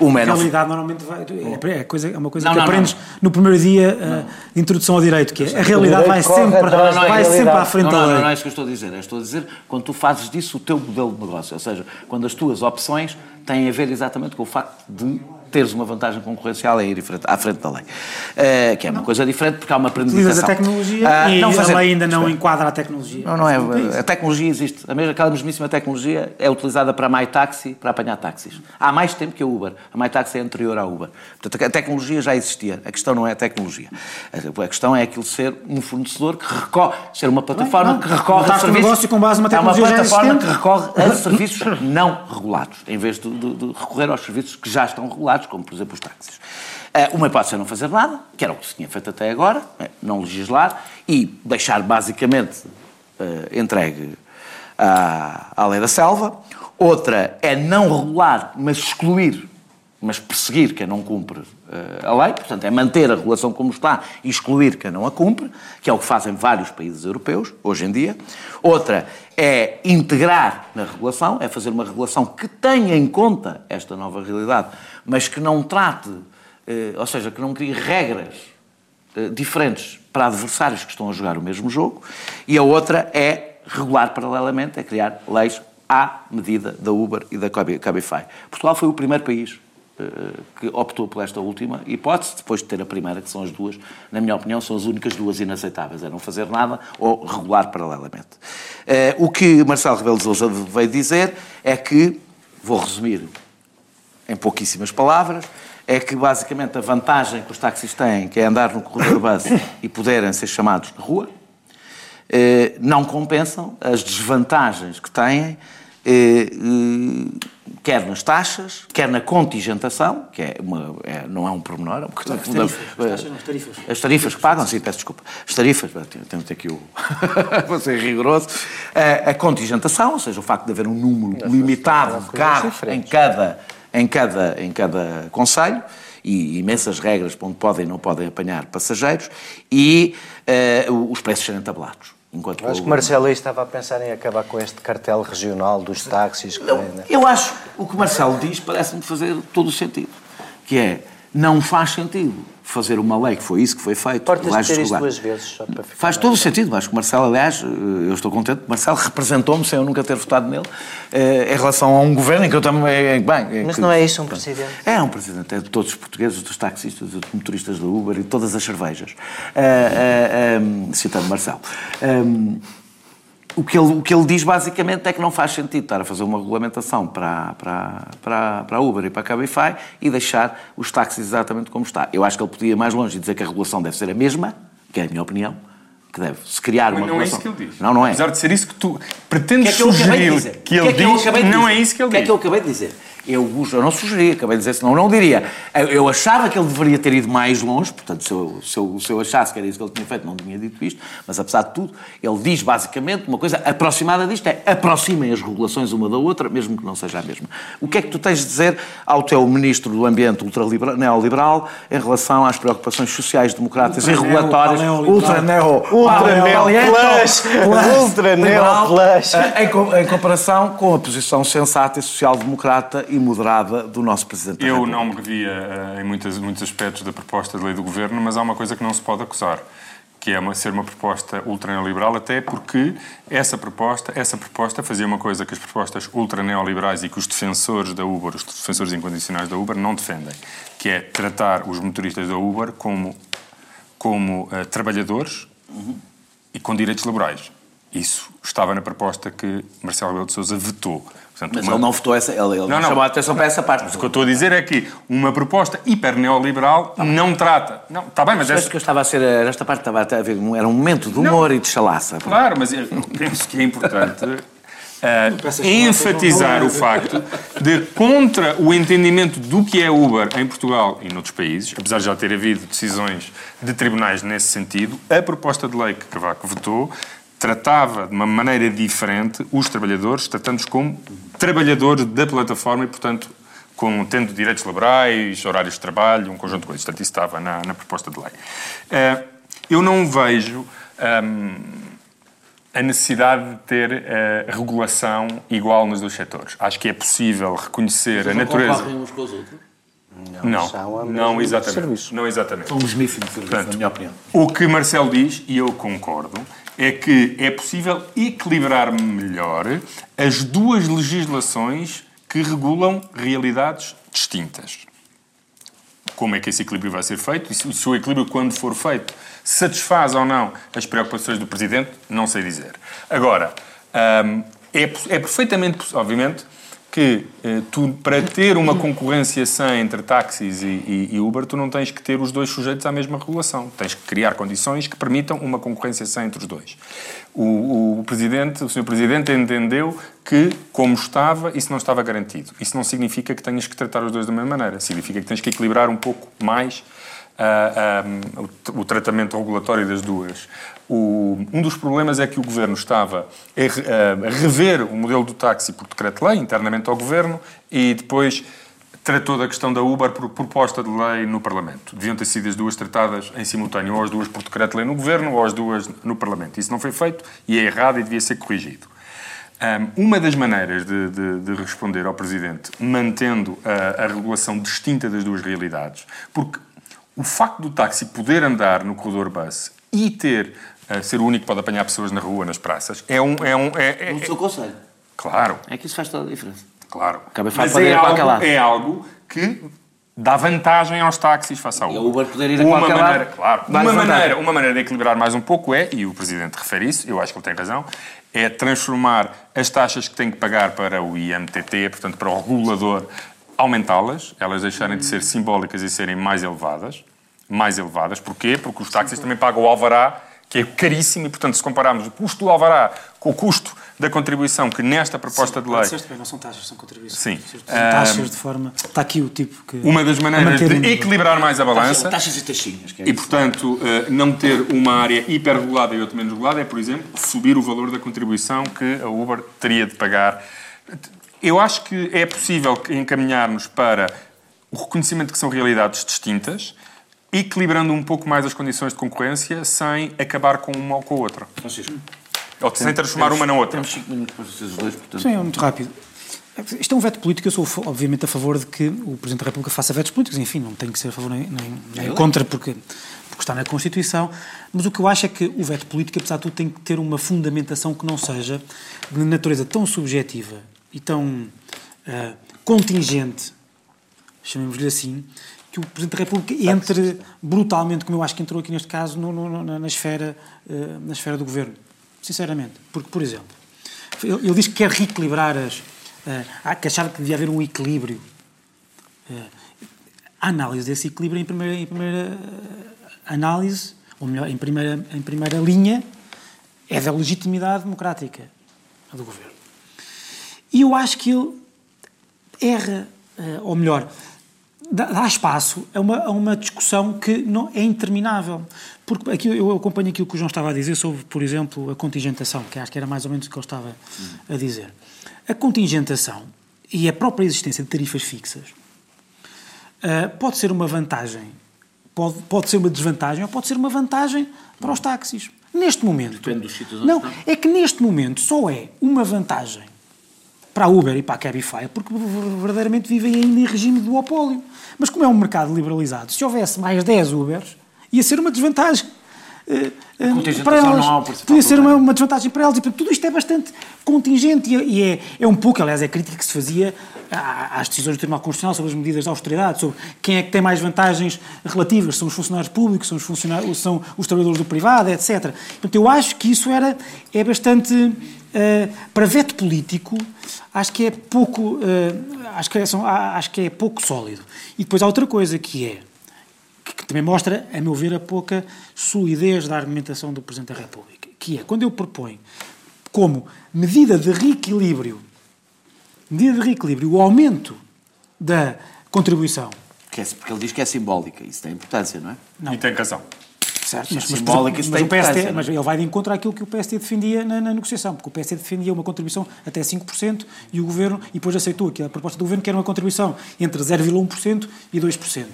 Uma é a realidade normalmente vai, é, é, coisa, é uma coisa não, que não, aprendes não. no primeiro dia uh, de introdução ao direito, que é a realidade vai sempre, vai sempre à frente da lei. Não, não é isso que eu estou a dizer. Eu estou a dizer quando tu fazes disso o teu modelo de negócio, ou seja, quando as tuas opções têm a ver exatamente com o facto de teres uma vantagem concorrencial é ir à frente da lei. Uh, que é uma não. coisa diferente porque há uma aprendização. Utilizas a tecnologia uh, e não fazer, a lei ainda não enquadra a tecnologia. Não, não é. A tecnologia existe. A mesma, aquela mesmíssima tecnologia é utilizada para a MyTaxi, para apanhar táxis. Há mais tempo que a Uber. A MyTaxi é anterior à Uber. Portanto, a tecnologia já existia. A questão não é a tecnologia. A questão é aquilo ser um fornecedor que recorre, ser uma plataforma não, que recorre a serviços... negócio com base numa tecnologia É uma plataforma que recorre a serviços não regulados, em vez de, de, de recorrer aos serviços que já estão regulados como por exemplo os táxis. Eh, uma hipótese é não fazer nada, que era o que se tinha feito até agora, eh, não legislar e deixar basicamente uh, entregue à, à lei da selva. Outra é não regular, mas excluir, mas perseguir quem não cumpre uh, a lei. Portanto, é manter a regulação como está e excluir quem não a cumpre, que é o que fazem vários países europeus hoje em dia. Outra é integrar na regulação, é fazer uma regulação que tenha em conta esta nova realidade mas que não trate, eh, ou seja, que não crie regras eh, diferentes para adversários que estão a jogar o mesmo jogo, e a outra é regular paralelamente, é criar leis à medida da Uber e da Cabify. Portugal foi o primeiro país que optou por esta última hipótese, depois de ter a primeira, que são as duas, na minha opinião, são as únicas duas inaceitáveis, é não fazer nada ou regular paralelamente. O que Marcelo Rebelo de Sousa veio dizer é que, vou resumir em pouquíssimas palavras, é que basicamente a vantagem que os táxis têm, que é andar no corredor bus e poderem ser chamados de rua, eh, não compensam as desvantagens que têm, eh, eh, quer nas taxas, quer na contingentação, que é uma, é, não é um pormenor, é uma questão tarifas, as tarifas. As tarifas que pagam, sim, peço desculpa. As tarifas, temos aqui o. vou ser rigoroso. A, a contingentação, ou seja, o facto de haver um número limitado de carros em cada em cada, em cada conselho e imensas regras para onde podem e não podem apanhar passageiros e uh, os preços serem tabelados. Enquanto acho que Marcelo estava a pensar em acabar com este cartel regional dos táxis. Não, eu acho, o que Marcelo diz parece-me fazer todo o sentido, que é, não faz sentido fazer uma lei, que foi isso que foi feito. Importas ter isto duas vezes, só para ficar Faz todo o sentido. Acho que o Marcelo, aliás, eh, eu estou contente, Marcelo representou-me, sem eu nunca ter votado nele, eh, em relação a um governo em que eu também... Eh, bem, Mas que, não é isso um presidente? É um presidente, é de todos os portugueses, dos taxistas, dos motoristas da Uber e de todas as cervejas. Uh, uh, um, citando Marcelo. Um, o que, ele, o que ele diz basicamente é que não faz sentido estar a fazer uma regulamentação para, para, para, para a Uber e para a Cabify e deixar os táxis exatamente como está. Eu acho que ele podia ir mais longe e dizer que a regulação deve ser a mesma, que é a minha opinião, que deve se criar Mas uma não é regulação. isso que ele diz. Não, não é. Apesar de ser isso que tu pretendes que é que sugerir que ele é diz, não é isso que ele O que é diz. que eu acabei de dizer? Eu, eu não sugeri, acabei de dizer, senão não diria. Eu, eu achava que ele deveria ter ido mais longe, portanto, se eu, se, eu, se eu achasse que era isso que ele tinha feito, não tinha dito isto, mas apesar de tudo, ele diz basicamente uma coisa aproximada disto, é aproximem as regulações uma da outra, mesmo que não seja a mesma. O que é que tu tens de dizer ao teu ministro do Ambiente ultralibera- neoliberal em relação às preocupações sociais, democráticas e Ultra-neo, regulatórias? ultra-neo liberal, plus. eh, Em, co- em comparação com a posição sensata e social-democrata e moderada do nosso Presidente Eu não me revia eh, em muitas, muitos aspectos da proposta de lei do Governo, mas há uma coisa que não se pode acusar, que é uma, ser uma proposta ultra-neoliberal, até porque essa proposta, essa proposta fazia uma coisa que as propostas ultra-neoliberais e que os defensores da Uber, os defensores incondicionais da Uber, não defendem, que é tratar os motoristas da Uber como, como eh, trabalhadores e com direitos laborais. Isso estava na proposta que Marcelo Rebelo de Sousa vetou. Portanto, Mas uma- ele não votou essa, ele, ele não, Não, não. chamou a atenção para essa parte. mas o que eu estou a dizer é que uma proposta hiper neoliberal não trata. Não, está bem, mas Mas essa, que eu estava a ser, esta parte estava a haver, era um momento de humor e de chalaça. Claro, mas eu penso que é importante eh, enfatizar o facto de, contra o entendimento do que é Uber em Portugal e noutros países, apesar de já ter havido decisões de tribunais nesse sentido, a proposta de lei que Cavaco vetou tratava de uma maneira diferente os trabalhadores, tratando-os como trabalhadores da plataforma e, portanto, com, tendo direitos laborais, horários de trabalho, um conjunto de coisas. Portanto, isso estava na, na proposta de lei. Eh, eu não vejo ahm, a necessidade de ter eh, regulação igual nos dois setores. Acho que é possível reconhecer a natureza. uns com os outros? Não, são a não mesma exatamente. Não exatamente. São um serviço, Portanto, na minha opinião. O que Marcelo diz, e eu concordo, é que é possível equilibrar melhor as duas legislações que regulam realidades distintas. Como é que esse equilíbrio vai ser feito? E se o equilíbrio, quando for feito, satisfaz ou não as preocupações do Presidente, não sei dizer. Agora, hum, é, é perfeitamente possível, obviamente, que eh, tu, para ter uma concorrência sã entre táxis e, e- e Uber, tu não tens que ter os dois sujeitos à mesma regulação. Tens que criar condições que permitam uma concorrência sã entre os dois. O, o Presidente, o Sr. Presidente entendeu que, como estava, isso não estava garantido. Isso não significa que tenhas que tratar os dois da mesma maneira. Significa que tens que equilibrar um pouco mais ah, ah, o, o tratamento regulatório das duas. O- um dos problemas é que o Governo estava a, re- a rever o modelo do táxi por decreto-lei, internamente ao Governo, e depois tratou da questão da Uber por proposta de lei no Parlamento. Deviam ter sido as duas tratadas em simultâneo, ou as duas por decreto-lei no Governo, ou as duas no Parlamento. Isso não foi feito e é errado e devia ser corrigido. Um, uma das maneiras de, de- de responder ao Presidente, mantendo a, a regulação distinta das duas realidades, porque o facto do táxi poder andar no corredor bus e ter ser o único que pode apanhar pessoas na rua, nas praças, é um... É um é, é- No seu conselho. claro, É que isso faz toda a diferença. claro. Cabify Mas pode ir é algo, é algo que dá vantagem aos táxis face ao E Uber. a Uber poder ir a uma qualquer maneira, lado, Claro, uma vantagem. maneira, uma maneira de equilibrar mais um pouco é, e o Presidente refere isso, eu acho que ele tem razão, é transformar as taxas que tem que pagar para o IMTT, portanto para o regulador, aumentá-las, elas deixarem de ser simbólicas e serem mais elevadas. Mais elevadas. Porquê? Porque os táxis também pagam o alvará, que é caríssimo, e portanto se compararmos o custo do alvará com o custo da contribuição que nesta proposta de lei... Disseste bem, não são taxas, são contribuições. Sim. São taxas de forma. Está aqui o tipo que. Uma das maneiras manter de nível. equilibrar mais a balança... Taxas e taxinhas. Que é E, isso. portanto, eh, não ter uma área hiperregulada e outra menos regulada é, por exemplo, subir o valor da contribuição que a Uber teria de pagar. Eu acho que é possível encaminharmos para o reconhecimento que são realidades distintas, equilibrando um pouco mais as condições de concorrência sem acabar com uma ou com a outra. Francisco. Ou sem transformar uma na outra. Temos 5 minutos para vocês os dois, portanto. Sim, é muito rápido. Isto é um veto político. Eu sou, obviamente, a favor de que o Presidente da República faça vetos políticos. Enfim, não tenho que ser a favor nem, nem, nem contra, porque, porque está na Constituição. Mas o que eu acho é que o veto político, apesar de tudo, tem que ter uma fundamentação que não seja de natureza tão subjetiva e tão ah, contingente, chamemos-lhe assim, que o Presidente da República entre brutalmente, como eu acho que entrou aqui neste caso, no- no- na, na esfera, ah, na esfera do Governo. sinceramente. Porque, por exemplo, ele, ele diz que quer reequilibrar as. Uh, que achava que devia haver um equilíbrio. Uh, a análise desse equilíbrio em primeira, em primeira análise, ou melhor, em primeira, em primeira linha, é da legitimidade democrática do governo. E eu acho que ele erra, ou melhor, dá espaço a uma, a uma discussão que não é interminável. Porque aqui eu acompanho aquilo que o João estava a dizer sobre, por exemplo, a contingentação, que acho que era mais ou menos o que ele estava a dizer. A contingentação e a própria existência de tarifas fixas uh, pode ser uma vantagem, pode, pode ser uma desvantagem ou pode ser uma vantagem para os táxis. Neste momento. Depende dos sítios onde Não, estão. é que neste momento só é uma vantagem para a Uber e para a Cabify, porque verdadeiramente vivem ainda em regime de duopólio. Mas como é um mercado liberalizado, se houvesse mais 10 Ubers, ia ser uma desvantagem. Uh, para elas, podia ser uma, uma, desvantagem para elas. E tudo isto é bastante contingente e, e é, é, um pouco, aliás, é a crítica que se fazia às decisões do Tribunal Constitucional sobre as medidas de austeridade, sobre quem é que tem mais vantagens relativas, são os funcionários públicos, são os, funcionários, são os trabalhadores do privado, etc. Portanto, eu acho que isso era, é bastante Uh, para veto político, acho que é pouco, uh, acho, que é, são, acho que é pouco sólido. E depois há outra coisa que é, que, que também mostra, a meu ver, a pouca solidez da argumentação do Presidente da República, que é quando eu proponho como medida de reequilíbrio, medida de reequilíbrio, o aumento da contribuição. É, porque ele diz que é simbólica, isso tem importância, não é? Não. E tem razão. Certo, mas, simbólica, mas, mas, o PSD, é? mas ele vai de encontro àquilo que o PSD defendia na, na, negociação, porque o PSD defendia uma contribuição até 5% e o Governo, e depois aceitou aqui a proposta do Governo que era uma contribuição entre 0,1% e 2%.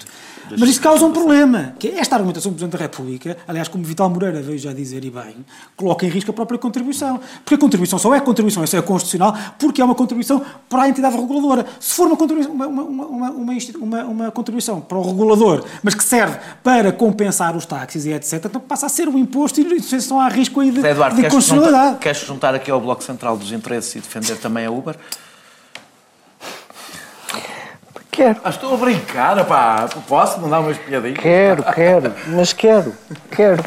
Mas isso causa um problema, que é esta argumentação do Presidente da República, aliás, como Vital Moreira veio já dizer e bem, coloca em risco a própria contribuição. Porque a contribuição só é contribuição, isso é constitucional, porque é uma contribuição para a entidade reguladora. Se for uma, contribuição, uma, uma, uma, uma, contribuição para o regulador, mas que serve para compensar os táxis e etc., então passa a ser um imposto e vocês estão a risco aí de, Eduardo, de queres. Juntar, queres juntar aqui ao Bloco Central dos Interesses e defender também a Uber? Quero. Ah, estou a brincar, pá. Posso mandar umas piadinhas? Quero, quero. Mas quero, quero.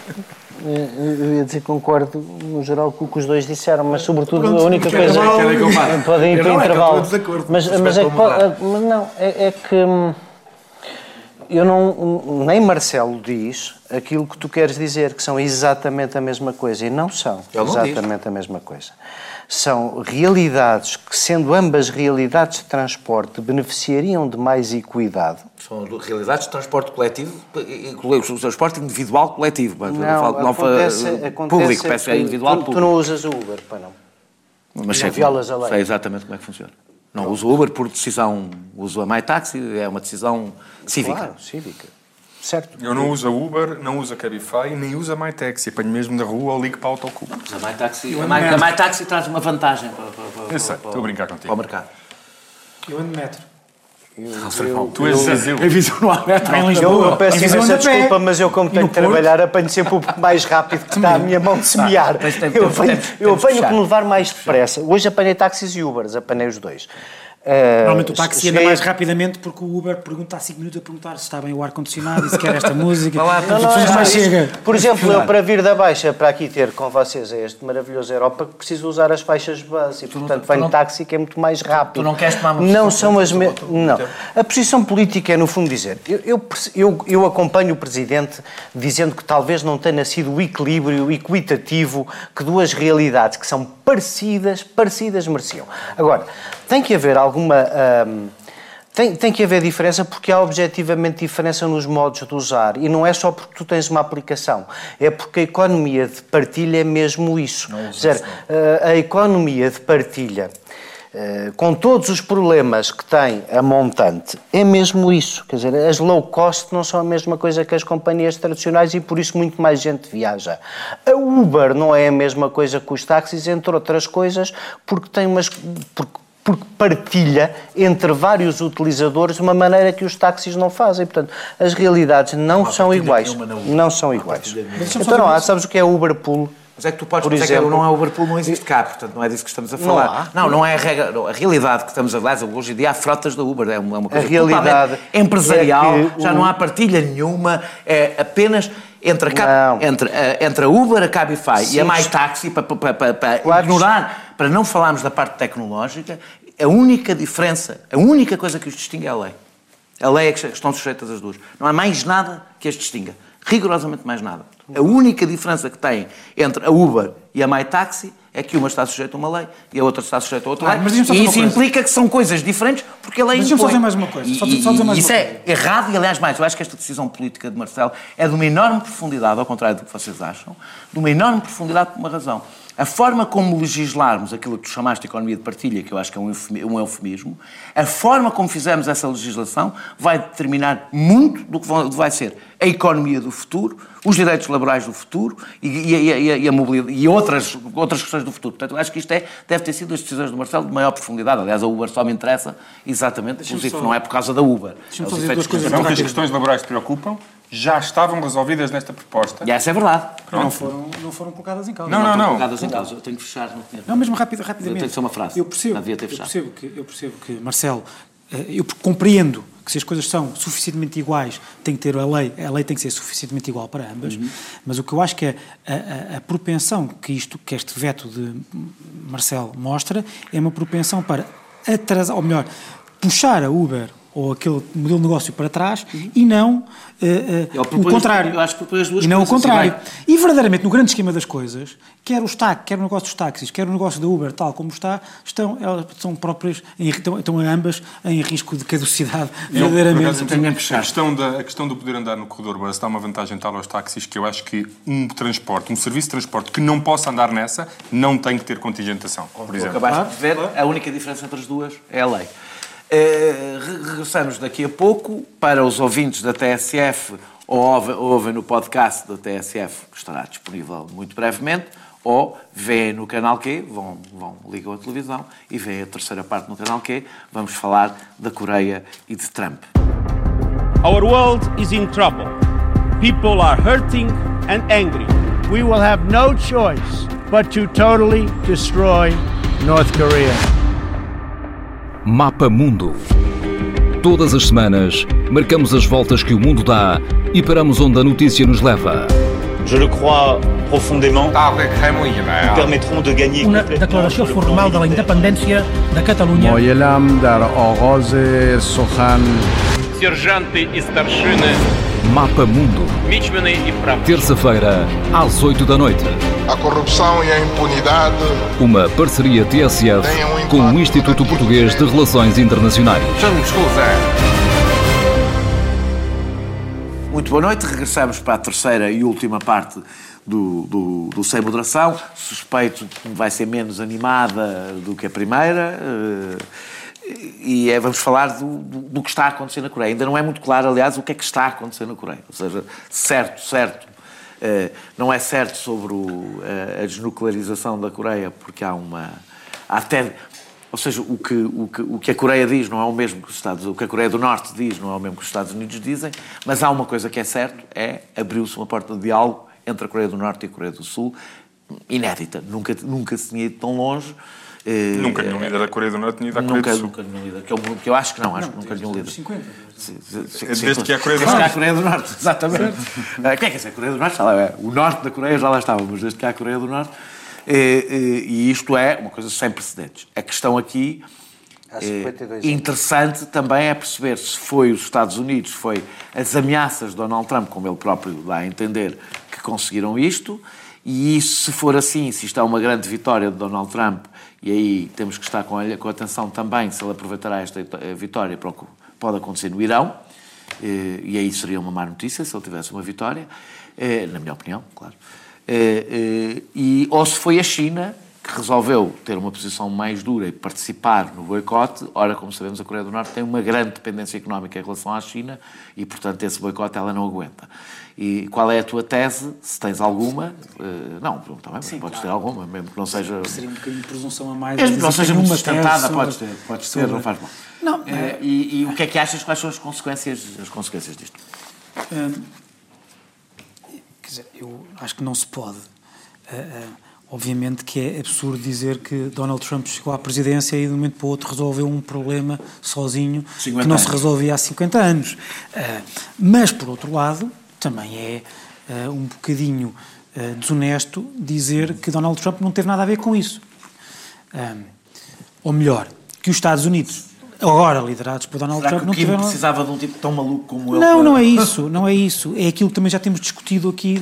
Eu ia dizer que concordo no geral com o que os dois disseram, mas sobretudo Pronto, a única coisa. É que podem ir para o intervalo. Mas, mas é que mas não, é, é que hum, eu não. Nem Marcelo diz aquilo que tu queres dizer, que são exatamente a mesma coisa. E não são exatamente a mesma coisa são realidades que, sendo ambas realidades de transporte, beneficiariam de mais equidade. São realidades de transporte coletivo, transporte individual coletivo. Não, não, falo, acontece, não acontece público, peço é individual tu, público. Tu não usas o Uber, para não. Mas sei, violas a lei. sei exatamente como é que funciona. Não uso Uber por decisão, uso a MyTaxi, é uma decisão cívica. Claro, cívica. Certo. Eu não uso a Uber, não uso a Cabify, nem uso a MyTaxi. Apanho mesmo da rua ou ligo para o autocubo. Mas a MyTaxi, a, My, a MyTaxi traz uma vantagem para, para, para, eu sei, estou a brincar contigo. para o mercado. Eu ando de metro. Eu, eu, tu és Brasil. É visão no metro em Lisboa. Eu, eu peço imensa desculpa, mas eu, como tenho que trabalhar, apanho sempre o mais rápido que está à minha mão de semear. eu apanho, eu apanho que me levar mais depressa. Hoje apanhei táxis e Ubers, apanhei os dois. Uh, Normalmente o táxi anda mais rapidamente porque o Uber pergunta há 5 minutos a perguntar se está bem o ar-condicionado e se quer esta música. não, não, não, mais chega. Por exemplo, eu para vir da Baixa para aqui ter com vocês a este maravilhoso Europa preciso usar as faixas de base e portanto venho táxi que é muito mais rápido. Tu não queres tomar uma Não são as me... Não. A posição política é no fundo dizer, eu, eu, eu, eu acompanho o Presidente dizendo que talvez não tenha sido o equilíbrio equitativo que duas realidades que são parecidas, parecidas mereciam. Agora, tem que haver alguma. Hum, tem, tem que haver diferença porque há objetivamente diferença nos modos de usar. E não é só porque tu tens uma aplicação, é porque a economia de partilha é mesmo isso. Não dizer, uh, a economia de partilha, uh, com todos os problemas que tem a montante, é mesmo isso. Quer dizer, as low cost não são a mesma coisa que as companhias tradicionais e por isso muito mais gente viaja. A Uber não é a mesma coisa que os táxis, entre outras coisas, porque tem umas. Porque porque partilha entre vários utilizadores uma maneira que os táxis não fazem. Portanto, as realidades não, não são iguais. Não são iguais. Então não há, sabes o que é Uber Pool? Mas é que tu podes Por exemplo, que não é Uberpool, não existe cá, portanto não é disso que estamos a falar. Não, não, não é a, regra, a realidade que estamos a falar. Hoje em dia há frotas da Uber, é uma, é uma coisa a realidade empresarial, é que... já não há partilha nenhuma, é apenas entre a, Cap, entre, a, entre a Uber, a Cabify Sim, e a MyTaxi, para, para, para, para claro. ignorar, para não falarmos da parte tecnológica, a única diferença, a única coisa que os distingue é a lei. A lei é que estão sujeitas as duas. Não há mais nada que as distinga. Rigorosamente mais nada. A única diferença que tem entre a Uber e a MyTaxi é que uma está sujeita a uma lei e a outra está sujeita a outra ah, lei. e isso implica que são coisas diferentes porque a lei mas impõe. Mas mais uma coisa. Só, só dizer mais isso uma é coisa. errado e, aliás, mais, eu acho que esta decisão política de Marcelo é de uma enorme profundidade, ao contrário do que vocês acham, de uma enorme profundidade por uma razão. A forma como legislarmos aquilo que tu chamaste de economia de partilha, que eu acho que é um eufemismo, a forma como fizermos essa legislação vai determinar muito do que vai ser a economia do futuro, os direitos laborais do futuro e, e, e, e a mobilidade e outras, outras questões do futuro. Portanto, eu acho que isto é, deve ter sido as decisões do Marcelo de maior profundidade. Aliás, a Uber só me interessa exatamente, inclusive, só... não é por causa da Uber. Deixa-me é fazer duas coisas. Não que as questões laborais te preocupam, já estavam resolvidas nesta proposta. E essa é verdade. Não foram, não foram colocadas em causa. Não, não, não. Colocadas em causa. Eu tenho que fechar. Não, não mesmo rápido, rapidamente. Eu tenho que ser uma frase. Eu percebo, eu percebo, que, eu percebo que, Marcelo, eh, eu compreendo que se as coisas são suficientemente iguais, tem que ter a lei, a lei tem que ser suficientemente igual para ambas, uhum. mas o que eu acho que é a, a, a, propensão que isto, que este veto de Marcelo mostra, é uma propensão para atrasar, ou melhor, puxar a Uber ou aquele modelo de negócio para trás uhum. e não uh, uh, o contrário. Eu acho que as duas e não o contrário. E verdadeiramente, no grande esquema das coisas, quer o TAC, quer o negócio dos táxis, quer o negócio da Uber, tal como está, estão, elas são próprias, estão, estão ambas em risco de caducidade, eu, verdadeiramente. a, questão da, a questão do poder andar no corredor bus dá uma vantagem tal aos táxis que eu acho que um transporte, um serviço de transporte que não possa andar nessa, não tem que ter contingentação, por exemplo. Acabaste de ver, a única diferença entre as duas é a lei. Eh, regressamos daqui a pouco para os ouvintes da TSF ou ouvem no podcast da TSF, que estará disponível muito brevemente, ou vêem no canal Q, vão, vão ligam a televisão e vêem a terceira parte no canal Q. Vamos falar da Coreia e de Trump. Our world is in trouble. People are hurting and angry. We will have no choice but to totally destroy North Korea. Mapa Mundo. Todas as semanas, marcamos as voltas que o mundo dá e paramos onde a notícia nos leva. Je le crois profondément. permettront de gagner Una declaració formal de la independència de Catalunya. Moyelam dar Oroze Sohan Сержанты и старшины. Mapa Mundo. Terça-feira, às 8 da noite. A corrupção e a impunidade. Uma parceria TSF um com o Instituto Português de Relações Internacionais. Muito boa noite. Regressamos para a terceira e última parte do, do, do Sem Moderação. Suspeito que vai ser menos animada do que a primeira. Uh, e é, vamos falar do, do, do, que está a acontecer na Coreia. Ainda não é muito claro, aliás, o que é que está a acontecer na Coreia. Ou seja, certo, certo, uh, não é certo sobre o, uh, a desnuclearização da Coreia, porque há uma. Há até, ou seja, o que, o, que, o que a Coreia diz não é o mesmo que os Estados o que a Coreia do Norte diz não é o mesmo que os Estados Unidos dizem, mas há uma coisa que é certo, é abriu-se uma porta de diálogo entre a Coreia do Norte e a Coreia do Sul, inédita. Nunca, nunca se tinha ido tão longe. Eh, nunca nenhum líder da Coreia do Norte tinha ido à Coreia nunca, do Sul. Nunca nenhum líder, que eu, que eu acho que não, acho não, que nunca nenhum líder. 50. Desde que há a Coreia do Norte. Desde que há a Coreia do Norte, exatamente. O é que é que é a Coreia do Norte? É, o norte da Coreia já lá estava, mas desde que há a Coreia do Norte. E, isto é uma coisa sem precedentes. A questão aqui é, interessante também é perceber se foi os Estados Unidos, foi as ameaças de Donald Trump, como ele próprio dá a entender, que conseguiram isto, e isso, se for assim, se isto é uma grande vitória de Donald Trump e aí temos que estar com, a, com atenção também se ele aproveitará esta eh, vitória para o que pode acontecer no Irão, eh, e aí seria uma má notícia se ele tivesse uma vitória, eh, na minha opinião, claro. E, ou se foi a China que resolveu ter uma posição mais dura e participar no boicote. Ora, como sabemos, a Coreia do Norte tem uma grande dependência económica em relação à China e, portanto, esse boicote ela não aguenta. E qual é a tua tese, se tens alguma? Uh, não, também Sim, podes claro. ter alguma, mesmo que não seja... Seria um bocadinho de presunção a mais. Mesmo que não seja muito sustentada, podes ter, podes ter, não faz mal. Não, é... e, e, o que é que achas, quais são as consequências, as consequências disto? Hum, quer dizer, eu acho que não se pode... Uh, uh, Obviamente que é absurdo dizer que Donald Trump chegou à presidência e de um momento para o outro resolveu um problema sozinho que não se resolvia há 50 anos. Uh, mas, por outro lado, também é uh, um bocadinho uh, desonesto dizer que Donald Trump não teve nada a ver com isso. Um, ou melhor, que os Estados Unidos, agora liderados por Donald Será Trump, que não Kim tiveram. precisava de um tipo tão maluco como ele? Não, para- não é isso, não é isso. É aquilo que também já temos discutido aqui,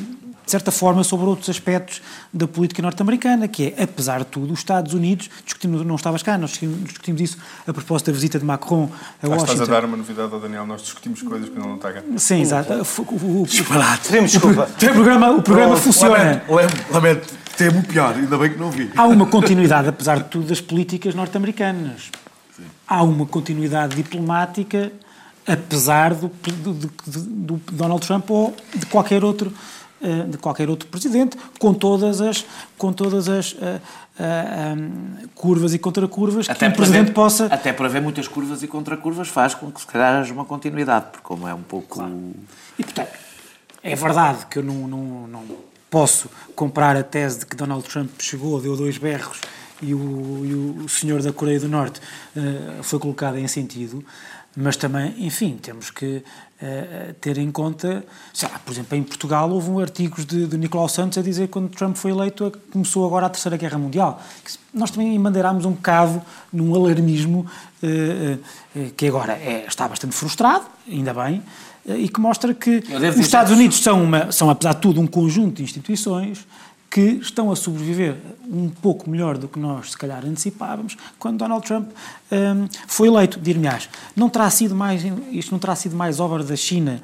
de certa forma, sobre outros aspectos da política norte-americana, que é, apesar de tudo, os Estados Unidos, discutimos, não estavas cá, nós discutimos, isso a propósito da visita de Macron a Ah, Washington. estás a dar uma novidade ao Daniel, nós discutimos coisas que ele não está cá. Sim, exato. O, o, o, Disparate. Desculpa. o programa, o programa funciona. Lamento, lamento. Temo pior, ainda bem que não vi. Há uma continuidade, apesar de tudo, das políticas norte-americanas. Há uma continuidade diplomática, apesar do, do, do- do Donald Trump ou de qualquer outro de qualquer outro presidente, com todas as com todas as eh, eh, um, curvas e contracurvas que por presidente haver- possa Até por haver muitas curvas e contracurvas faz com que se calhar haja uma continuidade, porque como é um pouco... E, portanto, é verdade que eu não, não, não posso comprar a tese de que Donald Trump chegou, deu dois berros e o, e o senhor da Coreia do Norte eh, foi colocado em sentido, mas também, enfim, temos que eh, ter em conta, sei lá, por exemplo, em Portugal houve um artigos de, de Nicolau Santos a dizer que quando Trump foi eleito é começou agora a Terceira Guerra Mundial. Nós também embandeirámos um bocado num alarmismo eh, eh, que agora é, está bastante frustrado, ainda bem, e que mostra que os Estados Unidos são, uma, são, apesar de tudo, um conjunto de instituições que estão a sobreviver um pouco melhor do que nós, se calhar, antecipávamos, quando Donald Trump hum, foi eleito. Dir-me-ás, não terá sido mais, isto não terá sido mais obra da China?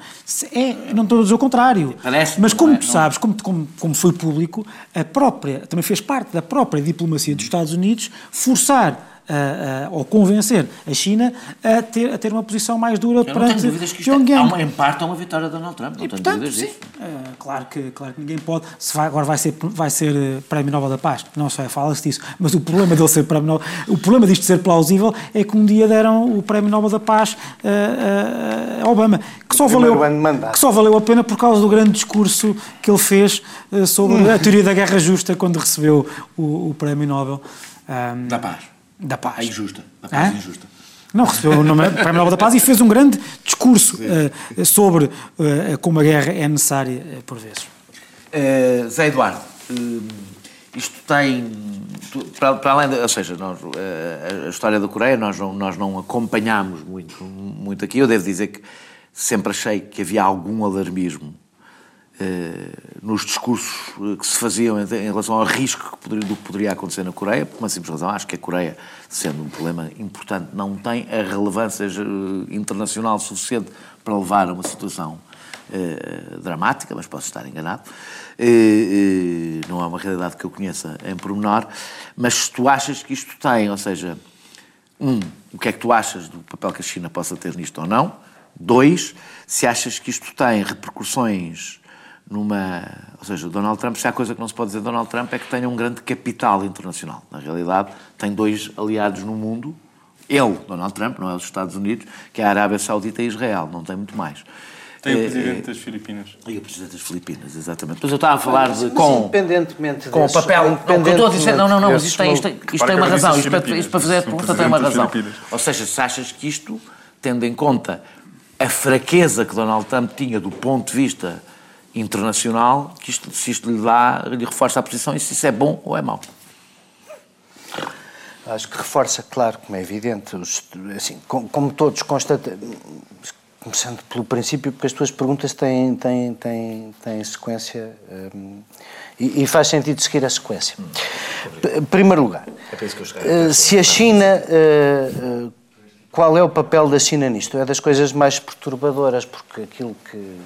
É, não estou a dizer o contrário. Parece-me, Mas como é? tu sabes, como, como, como foi público, a própria, também fez parte da própria diplomacia dos Estados Unidos forçar a- a- ou convencer a China a ter, a ter uma posição mais dura Eu não tenho perante dúvidas que isto é, Pyongyang. há uma, em parte é uma vitória de Donald Trump, não tenho Portanto, dúvidas sim, disso. eh, claro, que, claro que ninguém pode. Se vai, agora vai ser, vai ser eh, Prémio Nobel da Paz, não sei, fala-se disso, mas o problema dele ser Prémio Nobel, o problema disto ser plausível é que um dia deram o Prémio Nobel da Paz eh, a Obama, que só, valeu, que só valeu a pena por causa do grande discurso que ele fez sobre a teoria da guerra justa quando recebeu o, o Prémio Nobel. ahm, Da paz. Da paz. A injusta. Da paz Hã? injusta. Não, recebeu o nome- Prémio Nobel da Paz e fez um grande discurso eh, sobre eh, como a guerra é necessária eh, por vezes. Zé Eduardo, isto tem. Para, para além, de, ou seja, nós, a história da Coreia nós não, nós não acompanhámos muito, muito aqui. Eu devo dizer que sempre achei que havia algum alarmismo nos discursos eh, que se faziam em, relação ao risco que poderia, do que poderia acontecer na Coreia, por uma simples razão. Acho que a Coreia, sendo um problema importante, não tem a relevância eh, internacional suficiente para levar a uma situação eh, dramática, mas posso estar enganado. Eh, eh, não é uma realidade que eu conheça em pormenor, mas se tu achas que isto tem, ou seja, um, o que é que tu achas do papel que a China possa ter nisto ou não? Dois, se achas que isto tem repercussões numa. Ou seja, Donald Trump, se há coisa que não se pode dizer de Donald Trump é que tenha um grande capital internacional. Na realidade, tem dois aliados no mundo. Ele, Donald Trump, não é os Estados Unidos, que é a Arábia Saudita e Israel, não tem muito mais. Tem o Eh, presidente eh, das Filipinas. E o presidente das Filipinas, exatamente. Mas eu estava a falar de, com. independentemente Com o papel. Não, o estou a dizer, não, não, não, mas isto tem, isto isto tem uma razão. Isto para, isto para fazer a pergunta tem uma razão. Ou seja, se achas que isto, tendo em conta a fraqueza que Donald Trump tinha do ponto de vista internacional, que isto, se isto lhe dá, lhe reforça a posição e se isso é bom ou é mau. Acho que reforça, claro, como é evidente, os- assim, como, como todos constatam, começando pelo princípio, porque as tuas perguntas têm, têm, têm, têm sequência hum, e, e faz sentido seguir a sequência. Em primeiro lugar, É eh, se a China. eh, qual é o papel da China nisto? É das coisas mais perturbadoras, porque aquilo que.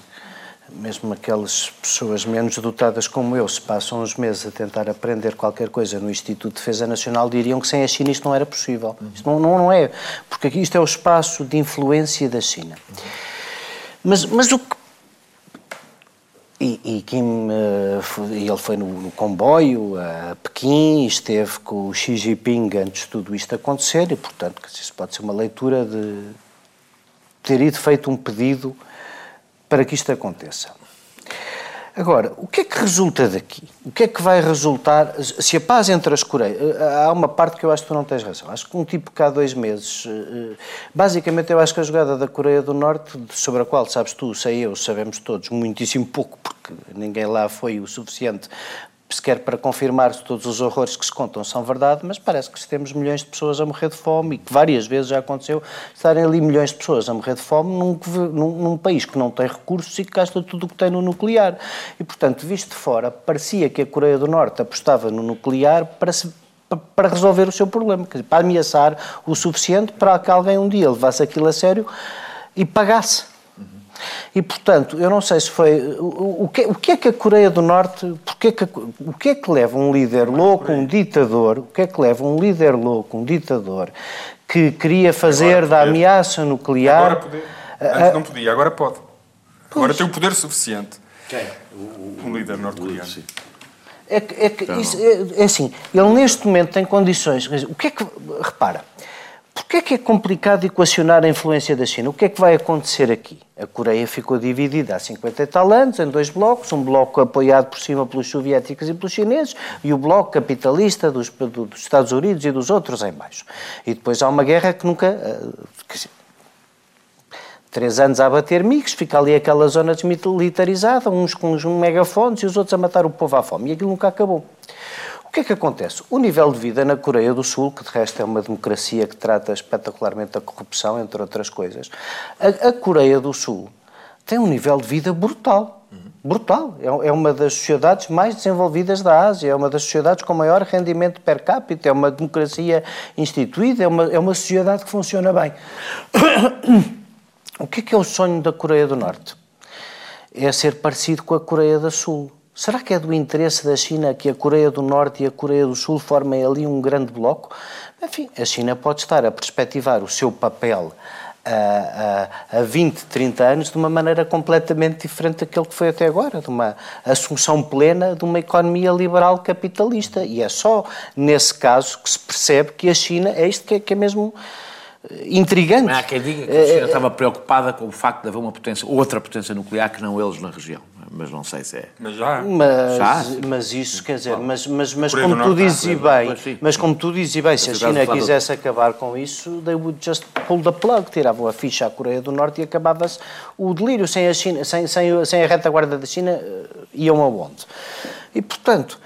Mesmo aquelas pessoas menos dotadas como eu, se passam uns meses a tentar aprender qualquer coisa no Instituto de Defesa Nacional, diriam que sem a China isto não era possível. Isto não, não, não é, porque aqui isto é o espaço de influência da China. Mas, mas o que e, e Kim, eh, ele foi no, no comboio a Pequim, esteve com o Xi Jinping antes de tudo isto acontecer, e portanto, isso pode ser uma leitura de ter ido feito um pedido para que isto aconteça. Agora, o que é que resulta daqui? O que é que vai resultar se a paz entre as Coreias... Há uma parte que eu acho que tu não tens razão. Acho que um tipo que há dois meses... eh, Basicamente, eu acho que a jogada da Coreia do Norte, sobre a qual, sabes tu, sei eu, sabemos todos, muitíssimo pouco, porque ninguém lá foi o suficiente sequer para confirmar se todos os horrores que se contam são verdade, mas parece que temos milhões de pessoas a morrer de fome e que várias vezes já aconteceu estarem ali milhões de pessoas a morrer de fome num, num, num país que não tem recursos e que gasta tudo o que tem no nuclear. E, portanto, visto de fora, parecia que a Coreia do Norte apostava no nuclear para se para resolver o seu problema, para ameaçar o suficiente para que alguém um dia levasse aquilo a sério e pagasse. E, portanto, eu não sei se foi. O, o, que, o que é que a Coreia do Norte. Porque é que, o que é que leva um líder louco, um ditador. O que é que leva um líder louco, um ditador, que queria fazer da ameaça nuclear. Agora poder. Antes não podia, agora pode. Agora tem o poder suficiente. Quem? Um líder norte-coreano. É, que- é, que isso, é, é assim, ele neste momento tem condições. O que é que. Repara, Porquê é que é complicado equacionar a influência da China? O que é que vai acontecer aqui? A Coreia ficou dividida há 50 e tal anos em dois blocos, um bloco apoiado por cima pelos soviéticos e pelos chineses e o bloco capitalista dos, do- dos Estados Unidos e dos outros em baixo. E depois há uma guerra que nunca... eh, dizer, três anos a bater migos, fica ali aquela zona desmilitarizada, uns com uns megafones e os outros a matar o povo à fome. E aquilo nunca acabou. O que é que acontece? O nível de vida na Coreia do Sul, que de resto é uma democracia que trata espetacularmente a corrupção, entre outras coisas, a, a Coreia do Sul tem um nível de vida brutal. Brutal. É, é uma das sociedades mais desenvolvidas da Ásia, é uma das sociedades com maior rendimento per capita, é uma democracia instituída, é uma, é uma sociedade que funciona bem. O que é que é o sonho da Coreia do Norte? É ser parecido com a Coreia do Sul. Será que é do interesse da China que a Coreia do Norte e a Coreia do Sul formem ali um grande bloco? Enfim, a China pode estar a perspectivar o seu papel a, a, a 20, 30 anos de uma maneira completamente diferente daquele que foi até agora, de uma assunção plena de uma economia liberal capitalista. E é só nesse caso que se percebe que a China é isto que é, que é mesmo intrigante. Não há quem diga que a China estava preocupada com o facto de haver uma potência, outra potência nuclear que não eles na região. Mas não sei se é. Mas já. Mas, Já? mas isso, quer dizer, mas, mas, mas como tu dizes e bem, mas como tu dizes e bem, se a Mas China quisesse acabar com isso, they would just pull the plug, tiravam a ficha à Coreia do Norte e acabava-se o delírio. Sem a, China, sem, sem, sem a retaguarda da China, eh, iam aonde? E, portanto,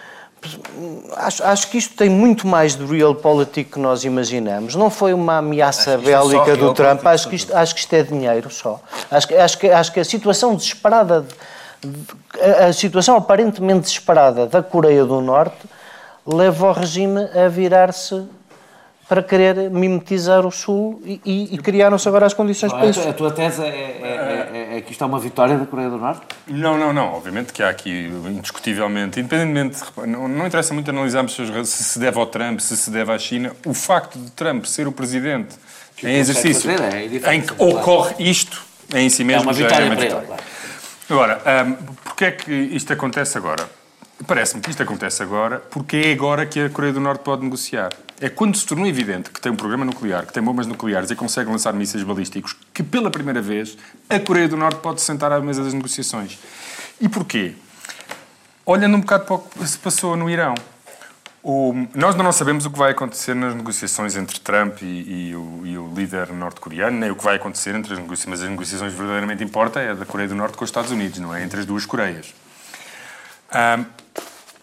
acho, acho que isto tem muito mais de realpolitik que nós imaginamos. Não foi uma ameaça isto é bélica do Trump, acho que, isto, acho que isto é dinheiro só. Acho que, acho que, acho que a situação desesperada, de- de- a, situação aparentemente desesperada da Coreia do Norte leva o regime a virar-se para querer mimetizar o Sul e, e- e criaram-se agora as condições para isso. a tua tese é, é- é- é que isto é uma vitória da Coreia do Norte? Não, não, não. Obviamente que há aqui, indiscutivelmente, independentemente, não, não interessa muito analisarmos se se deve ao Trump, se se deve à China. O facto de Trump ser o presidente Que em exercício fazer, é em que ocorre isto em si mesmo é uma já vitória é uma para ele. vitória. claro. Agora, hum, porquê é que isto acontece agora? Parece-me que isto acontece agora porque é agora que a Coreia do Norte pode negociar. É quando se tornou evidente que tem um programa nuclear, que tem bombas nucleares e consegue lançar mísseis balísticos, que pela primeira vez a Coreia do Norte pode se sentar à mesa das negociações. E porquê? Olhando um bocado para o que se passou no Irão. O- nós não sabemos o que vai acontecer nas negociações entre Trump e, e o, e o líder norte-coreano, nem o que vai acontecer entre as negociações, mas as negociações verdadeiramente importa é da Coreia do Norte com os Estados Unidos, não é? Entre as duas Coreias.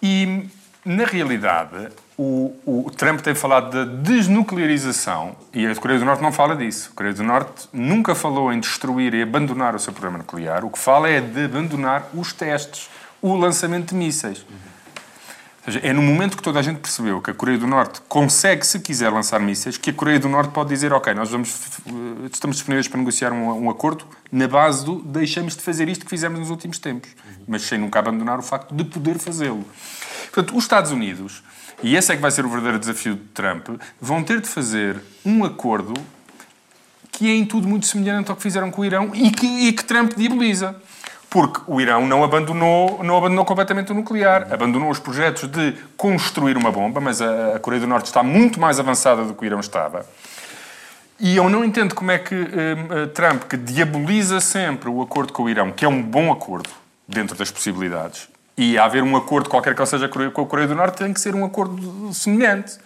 E, na realidade, o, o Trump tem falado da desnuclearização e a Coreia do Norte não fala disso. A Coreia do Norte nunca falou em destruir e abandonar o seu programa nuclear. O que fala é de abandonar os testes, o lançamento de mísseis. Ou seja, é no momento que toda a gente percebeu que a Coreia do Norte consegue, se quiser, lançar mísseis, que a Coreia do Norte pode dizer, ok, nós vamos, eh, estamos disponíveis para negociar um, um acordo na base do deixamos de fazer isto que fizemos nos últimos tempos, mas sem nunca abandonar o facto de poder fazê-lo. Portanto, os Estados Unidos, e esse é que vai ser o verdadeiro desafio de Trump, vão ter de fazer um acordo que é em tudo muito semelhante ao que fizeram com o Irão e que, e que Trump diaboliza. Porque o Irão não abandonou, não abandonou completamente o nuclear, abandonou os projetos de construir uma bomba, mas a, a Coreia do Norte está muito mais avançada do que o Irão estava. E eu não entendo como é que hum, eh, Trump, que diaboliza sempre o acordo com o Irão, que é um bom acordo, dentro das possibilidades, e haver um acordo, qualquer que seja com a Coreia do Norte, tem que ser um acordo semelhante.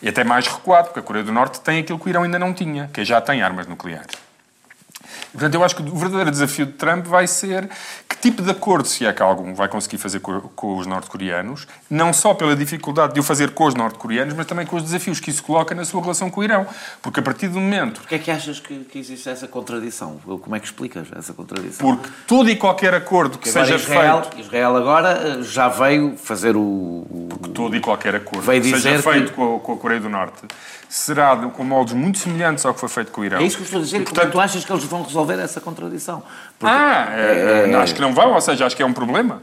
E até mais recuado, porque a Coreia do Norte tem aquilo que o Irão ainda não tinha, que já tem armas nucleares. Portanto, eu acho que o verdadeiro desafio de Trump vai ser que tipo de acordo, se é que algum, vai conseguir fazer com, com os norte-coreanos, não só pela dificuldade de o fazer com os norte-coreanos, mas também com os desafios que isso coloca na sua relação com o Irão. Porque a partir do momento... Porquê é que achas que, que existe essa contradição? Como é que explicas essa contradição? Porque todo e qualquer acordo que seja Israel, feito... Israel agora eh, já veio fazer o... Porque todo e qualquer acordo que seja feito que... com, a, com a Coreia do Norte será com moldes muito semelhantes ao que foi feito com o Irão. É isso que eu estou a dizer. E, portanto, como é tu achas que eles vão resolver essa contradição? Porque, ah, é, é, acho que não vão, ou seja, acho que é um problema.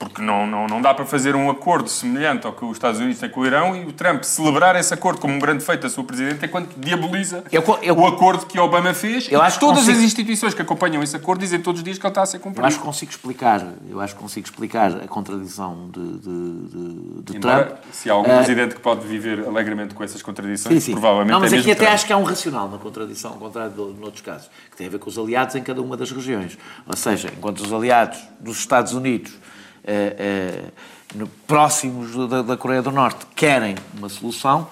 Porque não, não, não dá para fazer um acordo semelhante ao que os Estados Unidos têm com o Irão e o Trump celebrar esse acordo como um grande feito da sua Presidente enquanto diaboliza eu, eu, o acordo que Obama fez eu acho que todas consigo... as instituições que acompanham esse acordo dizem todos os dias que ele está a ser cumprido. Eu acho que consigo explicar, eu acho que consigo explicar a contradição de, de, de, de Trump. Se há algum uh, presidente que pode viver alegremente com essas contradições, sim, sim. provavelmente não, mas é aqui até Trump. acho que há um racional na contradição, ao contrário de, de outros casos, que tem a ver com os aliados em cada uma das regiões. Ou seja, enquanto os aliados dos Estados Unidos próximos da, da, Coreia do Norte querem uma solução,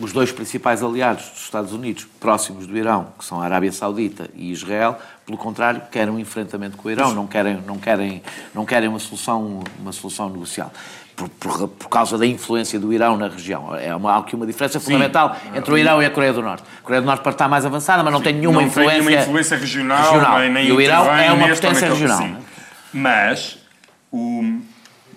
os dois principais aliados dos Estados Unidos, próximos do Irão, que são a Arábia Saudita e Israel, pelo contrário, querem um enfrentamento com o Irão, não querem, não querem, não querem uma, solução, uma solução negocial. Por, por, por, causa da influência do Irão na região. É uma, há aqui uma diferença Sim. fundamental entre o Irão e a Coreia do Norte. A Coreia do Norte pode estar mais avançada, mas não Sim. tem nenhuma não influência, tem nenhuma influência regional, regional. Nem, nem e o Irão é uma potência regional. Mas o,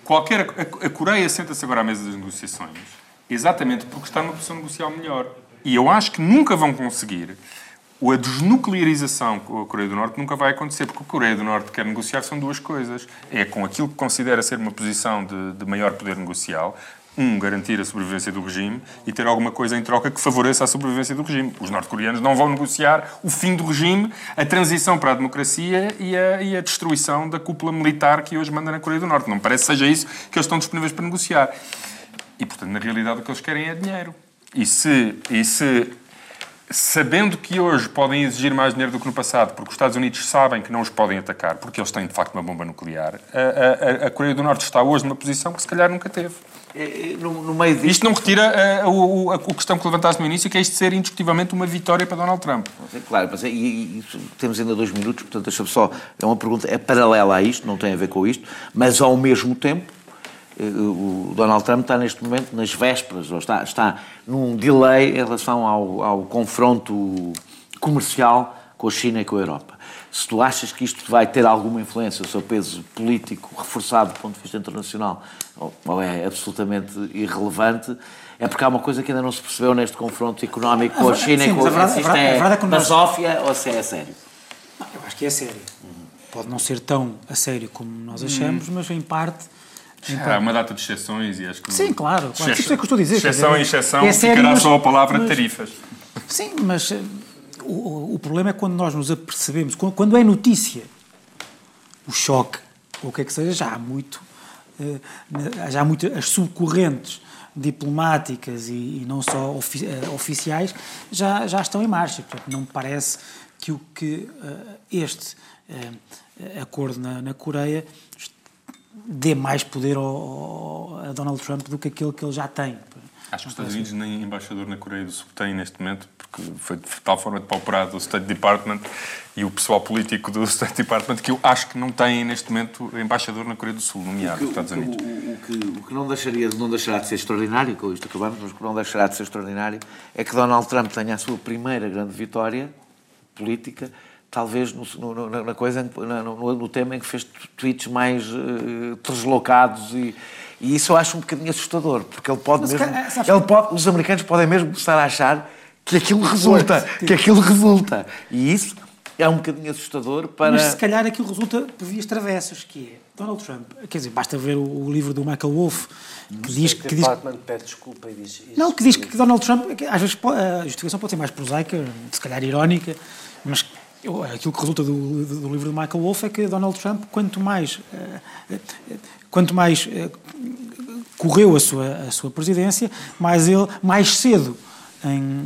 qualquer, a, a Coreia senta-se agora à mesa das negociações exatamente porque está numa posição negocial melhor. E eu acho que nunca vão conseguir. A desnuclearização com a Coreia do Norte nunca vai acontecer, porque a Coreia do Norte quer negociar são duas coisas. É com aquilo que considera ser uma posição de, de maior poder negocial, um, garantir a sobrevivência do regime e ter alguma coisa em troca que favoreça a sobrevivência do regime. Os norte-coreanos não vão negociar o fim do regime, a transição para a democracia e a, e a, destruição da cúpula militar que hoje manda na Coreia do Norte. Não parece que seja isso que eles estão disponíveis para negociar. E, portanto, na realidade, o que eles querem é dinheiro. E se, e se sabendo que hoje podem exigir mais dinheiro do que no passado, porque os Estados Unidos sabem que não os podem atacar, porque eles têm de facto uma bomba nuclear, a, a, a Coreia do Norte está hoje numa posição que se calhar nunca teve. É, é, no, no meio disto... Isto não retira uh, o, a, o questão que levantaste no início, que é isto ser indiscutivelmente uma vitória para Donald Trump. Claro, mas é, e, e, temos ainda dois minutos, portanto, deixa-me só. É uma pergunta, é paralela a isto, não tem a ver com isto, mas ao mesmo tempo, eh, o Donald Trump está neste momento nas vésperas, ou está, está num delay em relação ao, ao confronto comercial com a China e com a Europa se tu achas que isto vai ter alguma influência, o seu peso político reforçado do ponto de vista internacional, ou é absolutamente irrelevante, é porque há uma coisa que ainda não se percebeu neste confronto económico com a China Sim, e com a França. Isto é, é basófia ou se é a sério? Eu acho que é sério. Pode não ser tão a sério como nós achamos, mas em parte... Em Há uma data de exceções e acho que... Sim, claro. claro. Isto é que eu estou a dizer. Exceção em exceção, é sério, ficará mas, só a palavra mas, tarifas. Sim, mas o, o, problema é quando nós nos apercebemos, quando, quando, é notícia o choque, ou o que é que seja, já há muito, uh, já há muito as subcorrentes diplomáticas e, e não só ofi uh, oficiais já, já estão em marcha. Portanto, não me parece que o que uh, este acordo na, na Coreia dê mais poder ao, ao, a Donald Trump do que aquele que ele já tem. Acho que os Estados Unidos nem embaixador na Coreia do Sul têm neste momento, porque foi de tal forma depauperado o State Department e o pessoal político do State Department que eu acho que não têm neste momento embaixador na Coreia do Sul, nomeado nos Estados Unidos. O, o, o, que, o que não, deixaria, não deixará de ser extraordinário, com isto acabamos, mas o que não deixará de ser extraordinário é que Donald Trump tenha a sua primeira grande vitória política talvez no, no, na coisa, no, no, tema em que fez tweets mais uh, deslocados e, e isso eu acho um bocadinho assustador, porque ele pode Mas, mesmo. ele pode, os americanos podem mesmo começar a achar que aquilo resulta. Que aquilo resulta. E isso é um bocadinho assustador para. Mas se calhar aquilo resulta por vias travessas, que é Donald Trump. Quer dizer, basta ver o, o livro do Michael Wolff, que diz que. que diz, pede desculpa e diz. Não, que diz que Donald Trump, às vezes a justificação pode ser mais prosaica, se calhar irónica, mas aquilo que resulta do, do, livro do Michael Wolff é que Donald Trump, quanto mais. Uh, uh, quanto mais uh, correu a sua, a sua presidência, mais ele, mais cedo, em,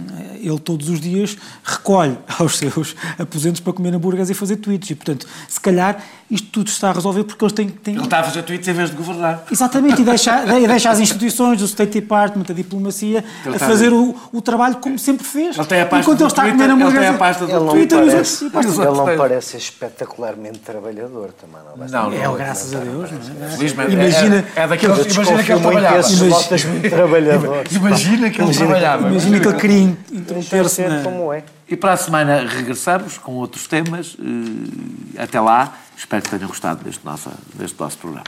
ele todos os dias recolhe aos seus aposentos para comer hambúrgueres e fazer tweets. E, portanto, se calhar isto tudo está a resolver porque eles têm... têm... Ele está a fazer tweets em vez de governar. Exatamente, e deixa, deixa as instituições, o State Department, a diplomacia, ele a fazer o, o, trabalho como sempre fez. Ele tem a pasta Enquanto ele está Twitter, a comer. Ele tem a pasta do ele Twitter. Não parece, ele não parece espetacularmente trabalhador também. Não, não, é, graças a Deus. Não é? Imagina, é, é daqueles, imagina que ele trabalhava. Imagina, trabalhadores. Imagina que ele trabalhava. Imagina que ele queria interromper-se como é. E para a semana regressamos com outros temas. Até lá, espero que tenham gostado deste nosso, deste nosso programa.